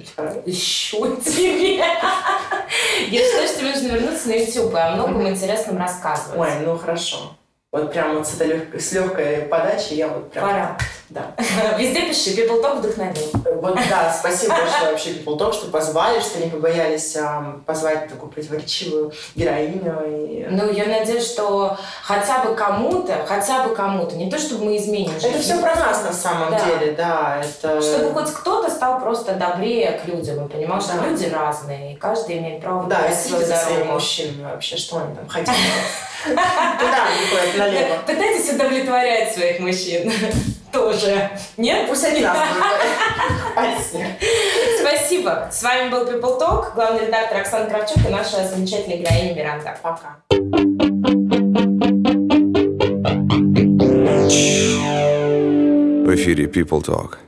Еще тебе. Я считаю, что тебе нужно вернуться на YouTube и о многом интересном рассказывать. Ой, ну хорошо. Вот прям вот с, этой лег... с легкой подачей я вот прям... Пора. Да. Везде пиши, People Talk вдохновил. Вот да, спасибо большое вообще People Talk, что позвали, что не побоялись а, позвать такую противоречивую героиню. И... Ну, я надеюсь, что хотя бы кому-то, хотя бы кому-то, не то чтобы мы изменим жизнь. Это все про нас на самом да. деле, да. Это... Чтобы хоть кто-то стал просто добрее к людям и понимал, что да. люди разные, и каждый имеет право Да, и следите за своими мужчинами вообще, что они там хотят. Куда они ходят налево? Пытайтесь удовлетворять своих мужчин. Тоже. Нет? Пусть они нас Спасибо. С вами был People Talk, главный редактор Оксана Кравчук и наша замечательная героиня Миранда. Пока. В эфире People Talk.